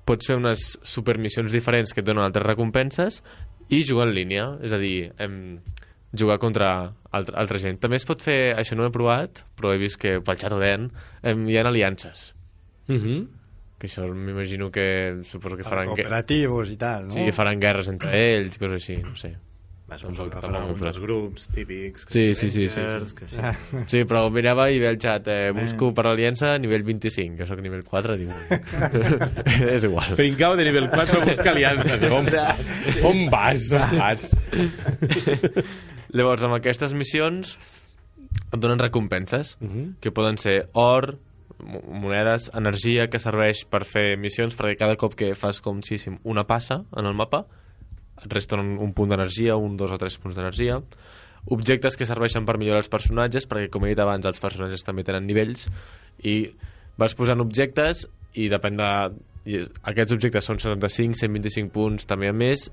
pots fer unes supermissions diferents que et donen altres recompenses i jugar en línia, és a dir, em, jugar contra altra, altra gent. També es pot fer, això no ho he provat, però he vist que pel xat Oden em, hi ha aliances, Mhm. Que això m'imagino que suposo que faran, Cooperativos y tal, ¿no? sí, que faran guerres entre ells, coses així, no sé. Vas un farà m'ho un dels grups típics. Sí, sí, sí, sí, sí. Que sí. Sí, però mirava i ve el xat, eh, busco per aliança nivell 25, que sóc nivell 4, dic... és igual. Pringao de nivell 4 busca aliança. On, on vas? On vas? Llavors, amb aquestes missions et donen recompenses, Mhm. que poden ser or, monedes, energia, que serveix per fer missions, perquè cada cop que fas com si diguéssim, una passa en el mapa, et resten un punt d'energia, un, dos o tres punts d'energia, objectes que serveixen per millorar els personatges, perquè com he dit abans, els personatges també tenen nivells, i vas posant objectes i depèn de... i aquests objectes són 75, 125 punts, també a més,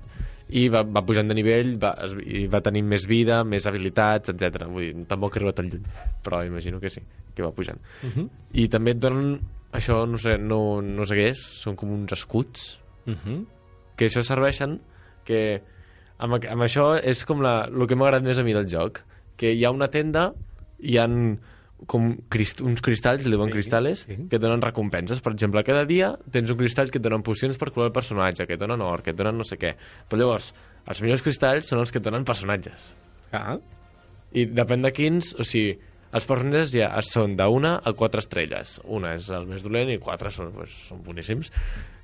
i va, va pujant de nivell, va, es, i va tenint més vida, més habilitats, etc. Vull dir, tampoc arriba tan lluny, però imagino que sí, que va pujant. Uh -huh. I també et donen, això no sé, no, no sé què és, són com uns escuts, Uh -huh. que això serveixen que amb, amb això és com la, el que m'ha agradat més a mi del joc que hi ha una tenda hi han com crist uns cristalls, li diuen Sí, cristales, sí. que donen recompenses. Per exemple, cada dia tens un cristall que et donen pocions per curar el personatge, que et donen or, que et donen no sé què. Però llavors, els millors cristalls són els que et donen personatges. Ah, I depèn de quins... O sigui, els personatges ja són d'una a quatre estrelles. Una és el més dolent i quatre són, pues, són boníssims.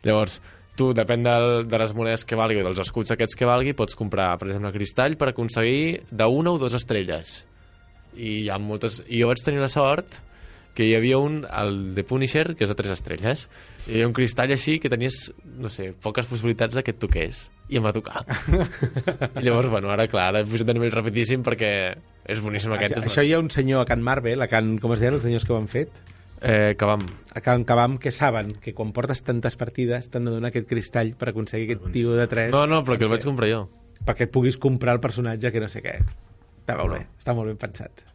Llavors, tu, depèn del, de les monedes que valgui o dels escuts aquests que valgui, pots comprar, per exemple, cristall per aconseguir d'una o dues estrelles. I hi ha moltes... I jo vaig tenir la sort que hi havia un, el de Punisher, que és de tres estrelles. I hi havia un cristall així que tenies, no sé, poques possibilitats de que et toqués. I em va tocar. I llavors, bueno, ara, clar, ara he pujat de nivell rapidíssim perquè és boníssim aquest. això, això hi ha un senyor a Can Marvel, a Can, com es deien els senyors que ho han fet? Eh, que vam. A Can Cabam, que saben que quan portes tantes partides t'han de donar aquest cristall per aconseguir aquest tio de 3 No, no, però que el vaig comprar jo. perquè et puguis comprar el personatge que no sé què. Està molt bé, està molt ben pensat.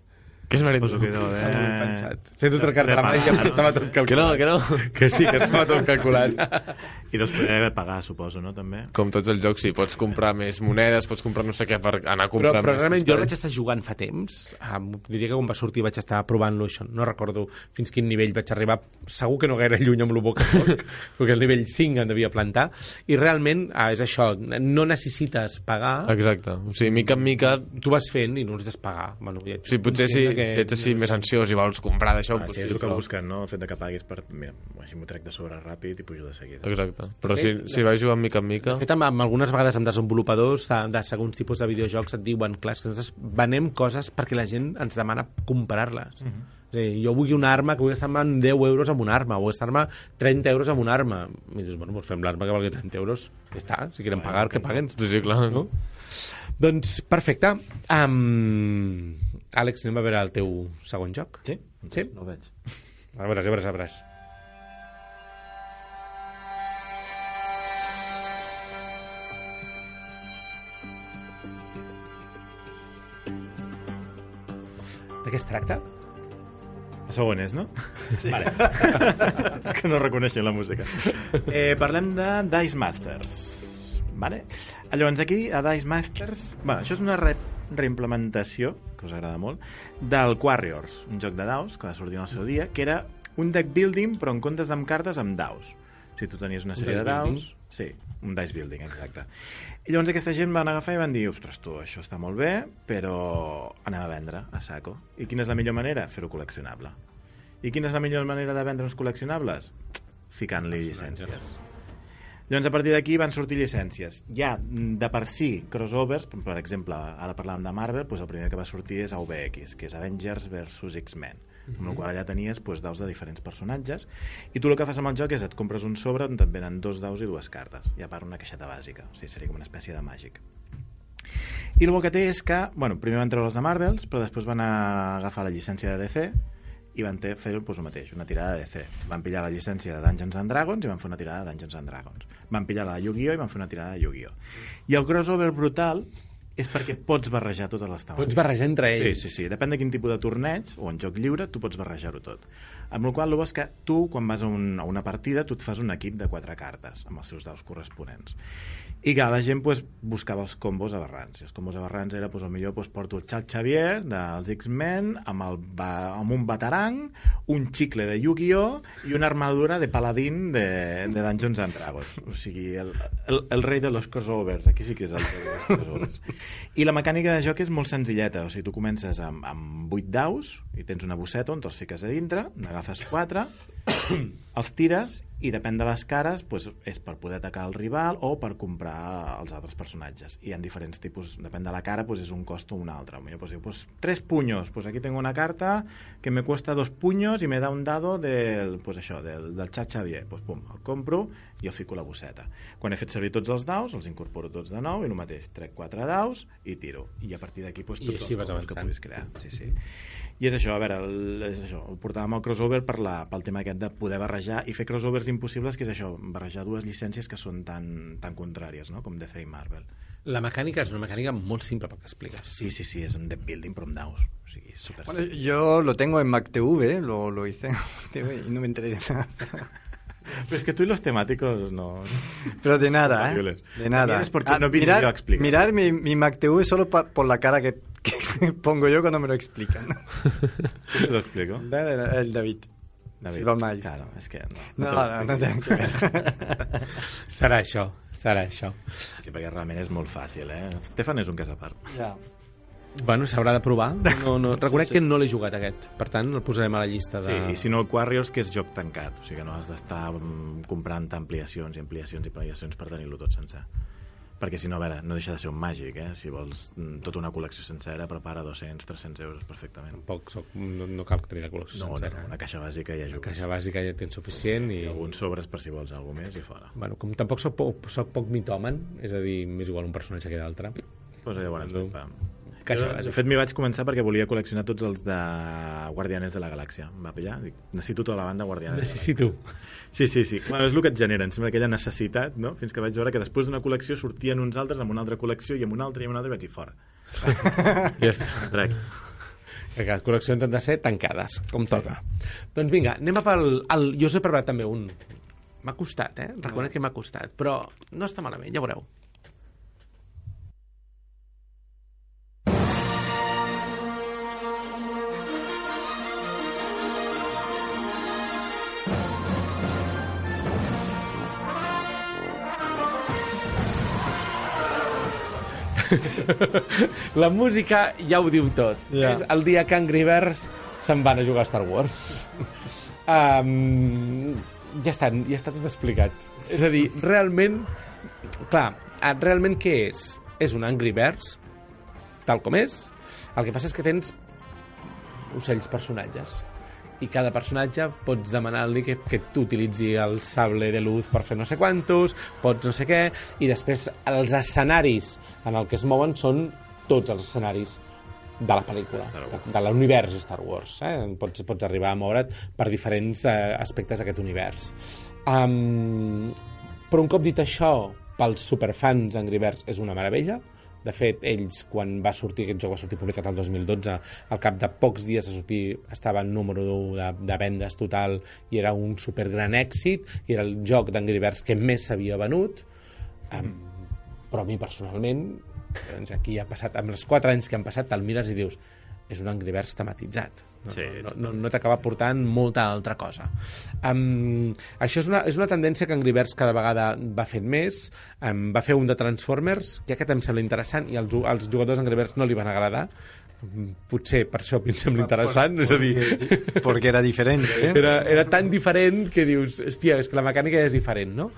Que és. Suposo que ben pensat. Sento trecar de la màgia, però no? estava tot calculat. Que no, que no. Que sí, que estava tot calculat. I doncs poder pagar, suposo, no? També. Com tots els jocs, sí, pots comprar més monedes, pots comprar no sé què per anar a Però, comprar però més realment jo vaig estar jugant fa temps. Ah, diria que quan va sortir vaig estar provant-lo això. No recordo fins quin nivell vaig arribar. Segur que no gaire lluny amb el boca foc, perquè el nivell 5 em devia plantar. I realment ah, és això, no necessites pagar, Exacte. O sigui, mica en mica... tu vas fent i no necessites pagar. Bueno, ja Sí, potser si, conscient de si ets així més ansiós i vols comprar d'això... Ah, sí, és el que busquen, no? El fet de que paguis per... Mira, així m'ho trec de sobre ràpid i pujo de seguida. Exacte. Però De si, fet, si vas jugant mica en mica... De fet, amb, amb algunes vegades amb desenvolupadors de, de segons tipus de videojocs et diuen, clar, és que nosaltres venem coses perquè la gent ens demana comprar-les. Mhm. És a dir, jo vull una arma que vull gastar-me 10 euros amb una arma, o gastar-me 30 euros amb una arma. I dius, bueno, doncs fem l'arma que valgui 30 euros. Ja està, si quieren pagar, que paguen. Sí, sí, clar. No? Doncs, perfecte. Um, Àlex, anem a veure el teu segon joc. Sí? Sí? No ho veig. A veure, a veure, a veure. De què es tracta? El segon és, no? Sí. Vale. és que no reconeixen la música. Eh, parlem de Dice Masters. Vale? Llavors, aquí, a Dice Masters... Bueno, això és una re reimplementació, que us agrada molt, del Warriors, un joc de daus que va sortir en el seu dia, que era un deck building, però en comptes amb cartes, amb daus. O sigui, tu tenies una Un sèrie dice de daus... building? Sí, un dice building, exacte. I llavors aquesta gent van agafar i van dir ostres, tu, això està molt bé, però anem a vendre a saco. I quina és la millor manera? Fer-ho col·leccionable. I quina és la millor manera de vendre uns col·leccionables? Ficant-li llicències. Llavors, a partir d'aquí van sortir llicències. Ja, mm, de per si, crossovers, per exemple, ara parlàvem de Marvel, doncs el primer que va sortir és AVX, que és Avengers versus X-Men. amb la qual allà tenies doncs, daus de diferents personatges i tu el que fas amb el joc és et compres un sobre on et venen dos daus i dues cartes i a part una caixeta bàsica o sigui, seria com una espècie de màgic i el que té és que, bueno, primer van treure els de Marvels, però després van a agafar la llicència de DC i van fer doncs, el mateix, una tirada de DC. Van pillar la llicència de Dungeons and Dragons i van fer una tirada de Dungeons and Dragons. Van pillar la de Yu-Gi-Oh! i van fer una tirada de Yu-Gi-Oh! I el crossover brutal és perquè pots barrejar totes les taules. Pots barrejar entre Sí, ells. sí, sí. Depèn de quin tipus de torneig o en joc lliure, tu pots barrejar-ho tot. Amb la qual cosa, és que tu, quan vas a, un, a una partida, tu et fas un equip de quatre cartes, amb els seus daus corresponents. I que la gent pues, buscava els combos aberrants. I els combos aberrants era, pues, millor pues, porto el Chuck Xavier dels X-Men amb, el, amb un batarang, un xicle de Yu-Gi-Oh! i una armadura de paladín de, de Dungeons and Dragons. O sigui, el, el, el rei de los crossovers. Aquí sí que és el rei de los crossovers. I la mecànica de joc és molt senzilleta. O sigui, tu comences amb, amb 8 daus i tens una bosseta on te'ls fiques a dintre, n'agafes 4, els tires i depèn de les cares doncs, és per poder atacar el rival o per comprar els altres personatges. I ha diferents tipus, depèn de la cara doncs és un cost o un altre, millor doncs, diu, pues, tres puños, pues aquí tengo una carta que me cuesta dos puños i me da un dado del, pues això, del, del Chat Xavier. Pues, pum, el compro i el fico a la bosseta. Quan he fet servir tots els daus, els incorporo tots de nou i el mateix, trec quatre daus i tiro. I a partir d'aquí pues, I tots els combos que puguis crear. Sí, sí. I és això, a veure, el, és això, el portàvem al crossover per la, pel tema aquest de poder barrejar i fer crossovers impossibles, que és això, barrejar dues llicències que són tan, tan contràries, no?, com DC i Marvel. La mecànica és una mecànica molt simple pel que expliques. Sí, sí, sí, és un deck building però amb daus. O sigui, super Bueno, yo lo tengo en MacTV, lo, lo hice en MacTV y no me enteré de nada. Pero es que tú y los temáticos no... Pero de nada, ¿eh? De nada. Es porque no vine yo a explicar. mirar mi, mi MacTV solo pa- por la cara que, que pongo yo cuando me lo explican. ¿Te lo explico? El David. David. Silva. Claro, es que no. No, no, no explico. tengo que ver. Serà això, serà això. Sí, perquè realment és molt fàcil, eh? Stefan és un cas a part. Ya. Bueno, s'haurà de provar. No, no, reconec que no l'he jugat aquest, per tant el posarem a la llista de... Sí, i si no, el Warriors, que és joc tancat. O sigui que no has d'estar mm, comprant ampliacions i ampliacions i ampliacions per tenir-lo tot sencer. Perquè si no, a veure, no deixa de ser un màgic, eh? Si vols mm, tota una col·lecció sencera, prepara 200, 300 euros perfectament. Tampoc soc, no, no cal tenir la col·lecció No, no, sencera. no, una caixa bàsica ja jugues. Caixa bàsica ja tens suficient i... I alguns sobres per si vols alguna més i fora. Bueno, com tampoc soc, poc, soc poc mitòman, és a dir, m'és igual un personatge que l'altre. Pues llavors, No. no. Caixa Jo, de fet, m'hi vaig començar perquè volia col·leccionar tots els de Guardianes de la Galàxia. Em va pillar? Dic, necessito tota la banda Guardianes. Necessito. Sí, sí, sí. Bueno, és el que et genera, em sembla aquella necessitat, no? Fins que vaig veure que després d'una col·lecció sortien uns altres amb una altra col·lecció i amb una altra i amb una altra i vaig dir fora. Ja està. Trec. Que les col·leccions han de ser tancades, com sí. toca. Doncs vinga, anem a pel... El, jo us he preparat també un... M'ha costat, eh? Reconec que m'ha costat, però no està malament, ja veureu. La música ja ho diu tot. Ja. És el dia que Angry Birds se'n van a jugar a Star Wars. Um, ja, està, ja està tot explicat. És a dir, realment... Clar, eh, realment què és? És un Angry Birds, tal com és. El que passa és que tens ocells personatges i cada personatge pots demanar-li que, que t'utilitzi el sable de luz per fer no sé quantos, pots no sé què, i després els escenaris en el que es mouen són tots els escenaris de la pel·lícula, de, de l'univers Star Wars. Eh? Pots, pots arribar a moure't per diferents eh, aspectes d'aquest univers. Um, però un cop dit això, pels superfans Angry Birds és una meravella. De fet, ells, quan va sortir, aquest joc va sortir publicat el 2012, al cap de pocs dies de sortir estava en número 1 de, de vendes total i era un supergran èxit i era el joc d'Angry Birds que més s'havia venut. Um, però a mi personalment, doncs aquí ha passat, amb els 4 anys que han passat, te'l mires i dius és un Angry Birds tematitzat. No, Sí. no, no, no t'acaba portant molta altra cosa. Um, això és una, és una tendència que Angry Birds cada vegada va fent més. Um, va fer un de Transformers, que aquest em sembla interessant, i als, als jugadors d'Angry Birds no li van agradar, potser per això em sembla interessant, és a dir, porque era diferente. ¿eh? era, era tan diferent que dius, hòstia, és que la mecànica és diferent, no?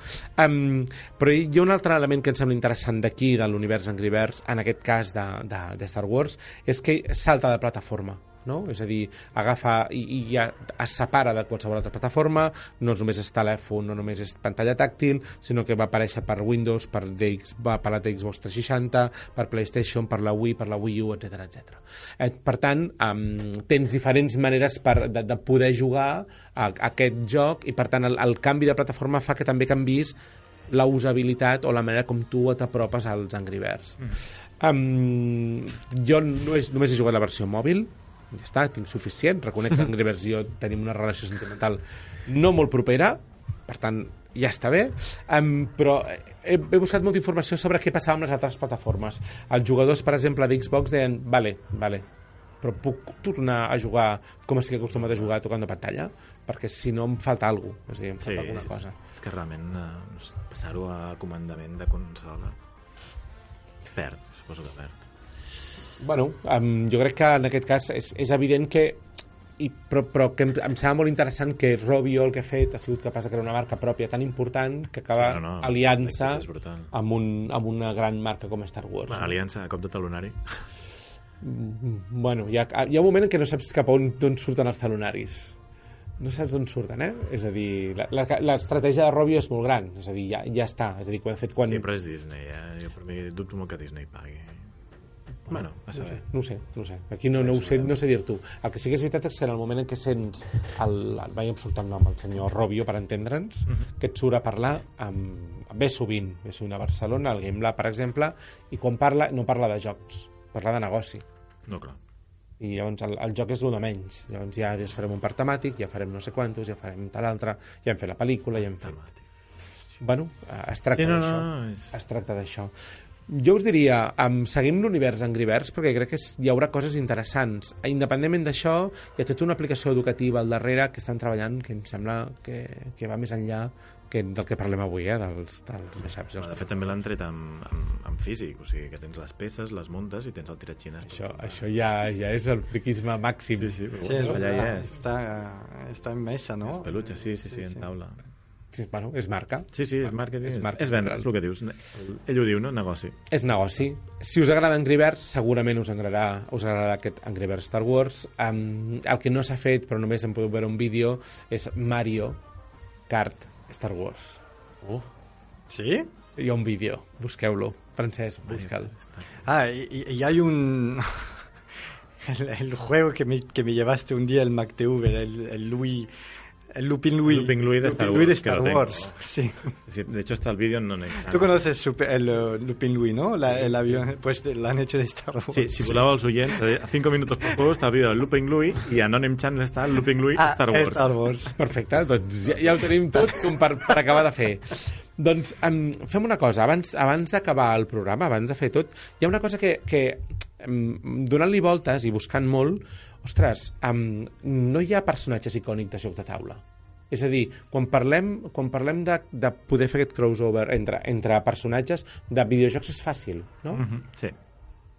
Um, però hi ha un altre element que em sembla interessant d'aquí, de l'univers Angry Birds, en aquest cas de, de, de Star Wars, és que salta de plataforma no? És a dir, agafa i, i ja es separa de qualsevol altra plataforma, no només és telèfon, no només és pantalla tàctil, sinó que va aparèixer per Windows, per DX, va per la Xbox 360, per PlayStation, per la Wii, per la Wii U, etc etc. Eh, per tant, um, tens diferents maneres per, de, de poder jugar a, a aquest joc i, per tant, el, el canvi de plataforma fa que també canvis la usabilitat o la manera com tu t'apropes als Angry Birds. Mm. Um, jo no és, només he jugat la versió mòbil, ja està, tinc suficient. Reconec que Angry Birds i jo tenim una relació sentimental no molt propera, per tant, ja està bé, um, però he, he buscat molta informació sobre què passava amb les altres plataformes. Els jugadors, per exemple, d'Xbox deien, vale, vale, però puc tornar a jugar com estic acostumat a jugar tocant de pantalla? Perquè si no em falta alguna cosa, és a dir, em falta alguna cosa. És que realment eh, passar-ho a comandament de consola perd, suposo que perd. Bueno, um, jo crec que en aquest cas és, és evident que i, però, però que em, em sembla molt interessant que Robio el que ha fet ha sigut capaç de crear una marca pròpia tan important que acaba No, no, aliant-se amb, un, amb una gran marca com Star Wars. Bueno, aliança a cop de talonari. Mm, Bueno, hi ha, hi ha un moment en què no saps cap on d'on surten els talonaris. No saps d'on surten, eh? És a dir, l'estratègia de Robio és molt gran, és a dir, ja, ja està. És a dir, ho ha fet quan... Sí, però és Disney, eh? Jo per mi dubto molt que Disney pagui. Bueno, a No saber. sé, no ho sé, no ho sé. Aquí no, no, ho sé, no sé dir-t'ho. El que sí que és veritat és que en el moment en què sents el, el veiem surt el nom, el senyor Robio, per entendre'ns, que et surt a parlar amb, ve sovint, ve sovint a Barcelona, al Game Lab, per exemple, i quan parla, no parla de jocs, parla de negoci. No, clar. I llavors el, el joc és de menys. Llavors ja, ja farem un parc temàtic, ja farem no sé quantos, ja farem tal altre, ja hem fet la pel·lícula, ja hem fet... Bueno, eh, es tracta Sí, no, d'això. no, no, és- Es tracta d'això. Jo us diria, um, seguim l'univers Angry Birds perquè crec que és, hi haurà coses interessants. Independentment d'això, hi ha tota una aplicació educativa al darrere que estan treballant que em sembla que, que va més enllà que del que parlem avui, eh, dels, dels mashups. De fet, també l'han tret en, en, en físic, o sigui que tens les peces, les muntes i tens el tiratxines. Això, això ja, ja és el friquisme màxim. Sí, sí, però Sí, es allà hi verdad. és. Está, está en mesa, ¿no? Peluche, sí, sí, sí, en taula. Sí, bueno, és marca. Sí, sí, és màrqueting, És és, marketing. és vendre, és el que dius. Ell ho diu, no? Negoci. És negoci. Si us agrada Angry Birds, segurament us agradarà, us agradarà aquest Angry Birds Star Wars. Um, el que no s'ha fet, però només en podeu veure un vídeo, és Mario Kart Star Wars. Uh, ¿Sí? Hi ha un vídeo, busqueu-lo. Francesc, busca'l. Ah, y, y- y hay un... el, el juego que me, que me llevaste un día, el MacTV, el, el Louis... El Lupin Louis. Lupin Louis de Star Louis de Wars, Star. Wars, sí. Sí, de hecho, hasta el vídeo no necesita. Tú conoces super- el eh, Lupin Louis, ¿no? La- el avión, pues lo han hecho de Star Wars. Sí, si voleu els oients, eh, a 5 minuts per juego està el vídeo del Looping Louis i a Nonem Channel està el Looping Louis Ah, Star Wars. Star Wars. Perfecte, doncs ja, ja ho tenim tot com per, per acabar de fer. Doncs um, fem una cosa, abans, abans d'acabar el programa, abans de fer tot, hi ha una cosa que, que um, donant-li voltes i buscant molt, ostres, um, no hi ha personatges icònics de joc de taula. És a dir, quan parlem, quan parlem de, de poder fer aquest crossover entre, entre personatges, de videojocs és fàcil, no? Mm. Mhm, Sí.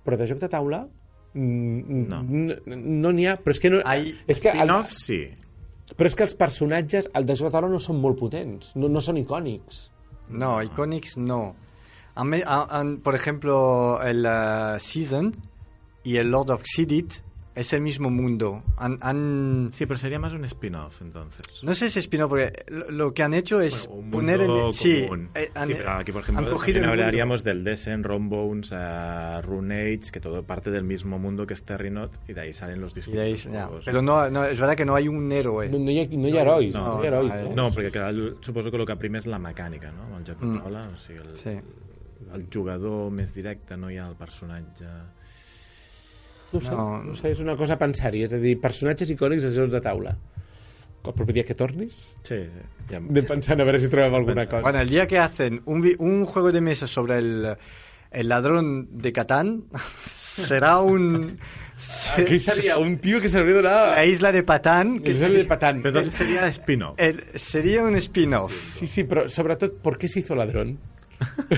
Però de joc de taula mm, No. n- no n'hi ha, però és que no... Hay és que el, sí. però és que els personatges, el de joc de taula no són molt potents, no, no són icònics. No, Iconics no. Han me- han- han- por ejemplo, el eh, Season y el Lord of Xidit es el mismo mundo. Han, han- Sí, pero sería más un spin-off, entonces. no sé si es spin-off, porque lo, lo que han hecho es Bueno, un poner mundo el... Sí, eh, han, Sí, pero aquí, por ejemplo, cogido también hablaríamos del Descent, Rombones, uh, Runeage, que todo parte del mismo mundo que es Terrinot, y de ahí salen los distintos ahí- ya. juegos. Pero no, no, es verdad que no hay un héroe. No, no, hi, ha, no hi ha herois, no, no, hi ha herois. no, No, No, perquè clar, el- suposo que el que prima és la mecànica, no? El joc de Mm. o sigui, el, Sí. el jugador més directe, no hi ha el personatge... no, sé, No. no. sé, és una cosa a pensar-hi, és a dir, personatges icònics de jocs de taula. El proper dia que tornis, Sí, sí. Ja... anem pensant a veure si trobem alguna cosa. Bueno, el día que hacen un, un juego de mesa sobre el, el ladrón de Catán, será un... Aquí seria un tio que s'hauria d'anar... La isla de Patán, que seria de sería, patant. Però entonces seria spin-off. el- sería un spin-off. Sí, sí, però sobretot, ¿por qué se hizo ladrón?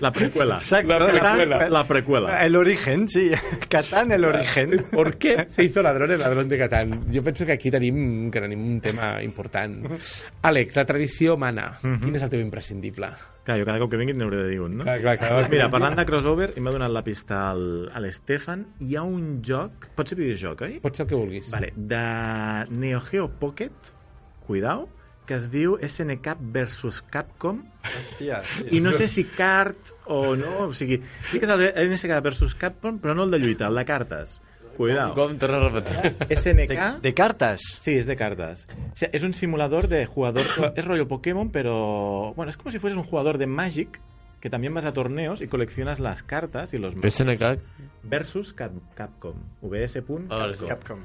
La precuela. Exacto. La precuela. La precuela. El origen, sí. Catán, el origen. ¿Por qué se hizo ladrón el ladrón de Catán? Jo penso que aquí tenim, que tenim un tema important. Àlex, la tradició mana. Quin és el teu imprescindible? Clar, jo cada cop que vingui n'hauré de dir un, no? Clar, clar, clar. Doncs mira, parlant de crossover, i m'ha donat la pista al, a l'Estefan, hi ha un joc, pot ser videojoc, oi? Pot ser el que vulguis. Vale, de Neo Geo Pocket, cuidao, que es diu SNK versus Capcom, Hòstia, sí. i no sé si cart o no, o sigui, sí que és el SNK versus Capcom, però no el de lluita, el de cartes. Cuidao. Com torna a repetir? SNK... De, de cartas. Sí, es de cartas. O sea, es un simulador de jugador. Es rollo Pokémon, pero. Bueno, es como si fueras un jugador de Magic que también vas a torneos y coleccionas las cartas y los. SNK... Versus Cap- Capcom. VS. Ah, vale. Capcom.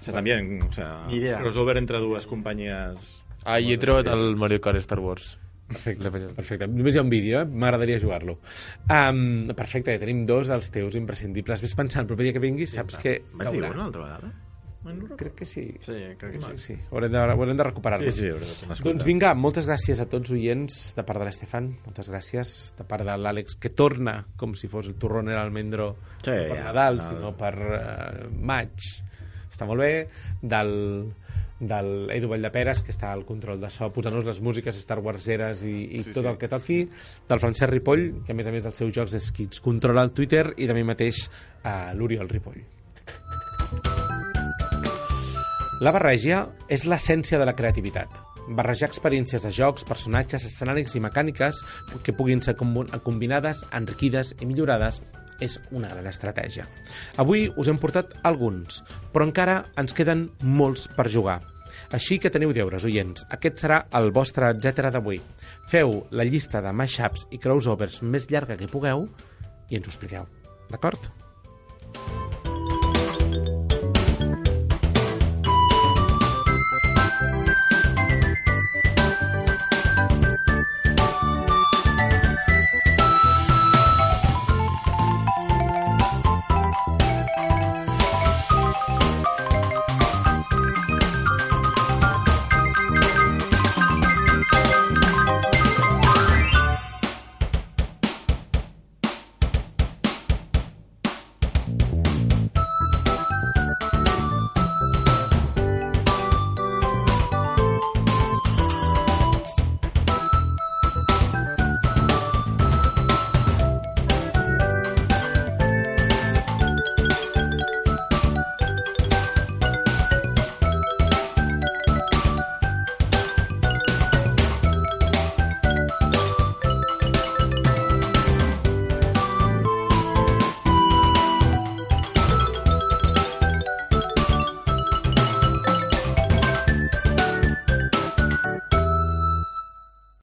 O sea, también. O sea, Ni idea. crossover entre dues companyies. Ah, i he trobat el Mario Kart Star Wars. Perfecte, perfecte. Només hi ha un vídeo, eh? M'agradaria jugar-lo. Um, perfecte, ja tenim dos dels teus imprescindibles. Ves pensant, el proper dia que vinguis saps que Vaig dir una altra vegada? Crec que sí. Sí, creo que sí. Sí. Haurem de, haurem de recuperar-los. Sí, sí. Doncs vinga, moltes gràcies a tots oients de part de l'Estefan, moltes gràcies de part de l'Àlex, que torna com si fos el torrón era almendro Sí, no per ja, Nadal, no. sinó per uh, maig. Està molt bé. Del, del Edu Valldeperes, que està al control de so, posant-nos les músiques Star Warseres i, i Sí, tot sí. el que toqui. Del Francesc Ripoll, que a més a més dels seus jocs és qui ens controla el Twitter, i de mi mateix uh, l'Oriol Ripoll. La barreja és l'essència de la creativitat. Barrejar experiències de jocs, personatges, escenaris i mecàniques que puguin ser combinades, enriquides i millorades és una gran estratègia. Avui us hem portat alguns, però encara ens queden molts per jugar. Així que teniu deures, oients. Aquest serà el vostre etcètera d'avui. Feu la llista de mashups i crossovers més llarga que pugueu i ens ho expliqueu. D'acord?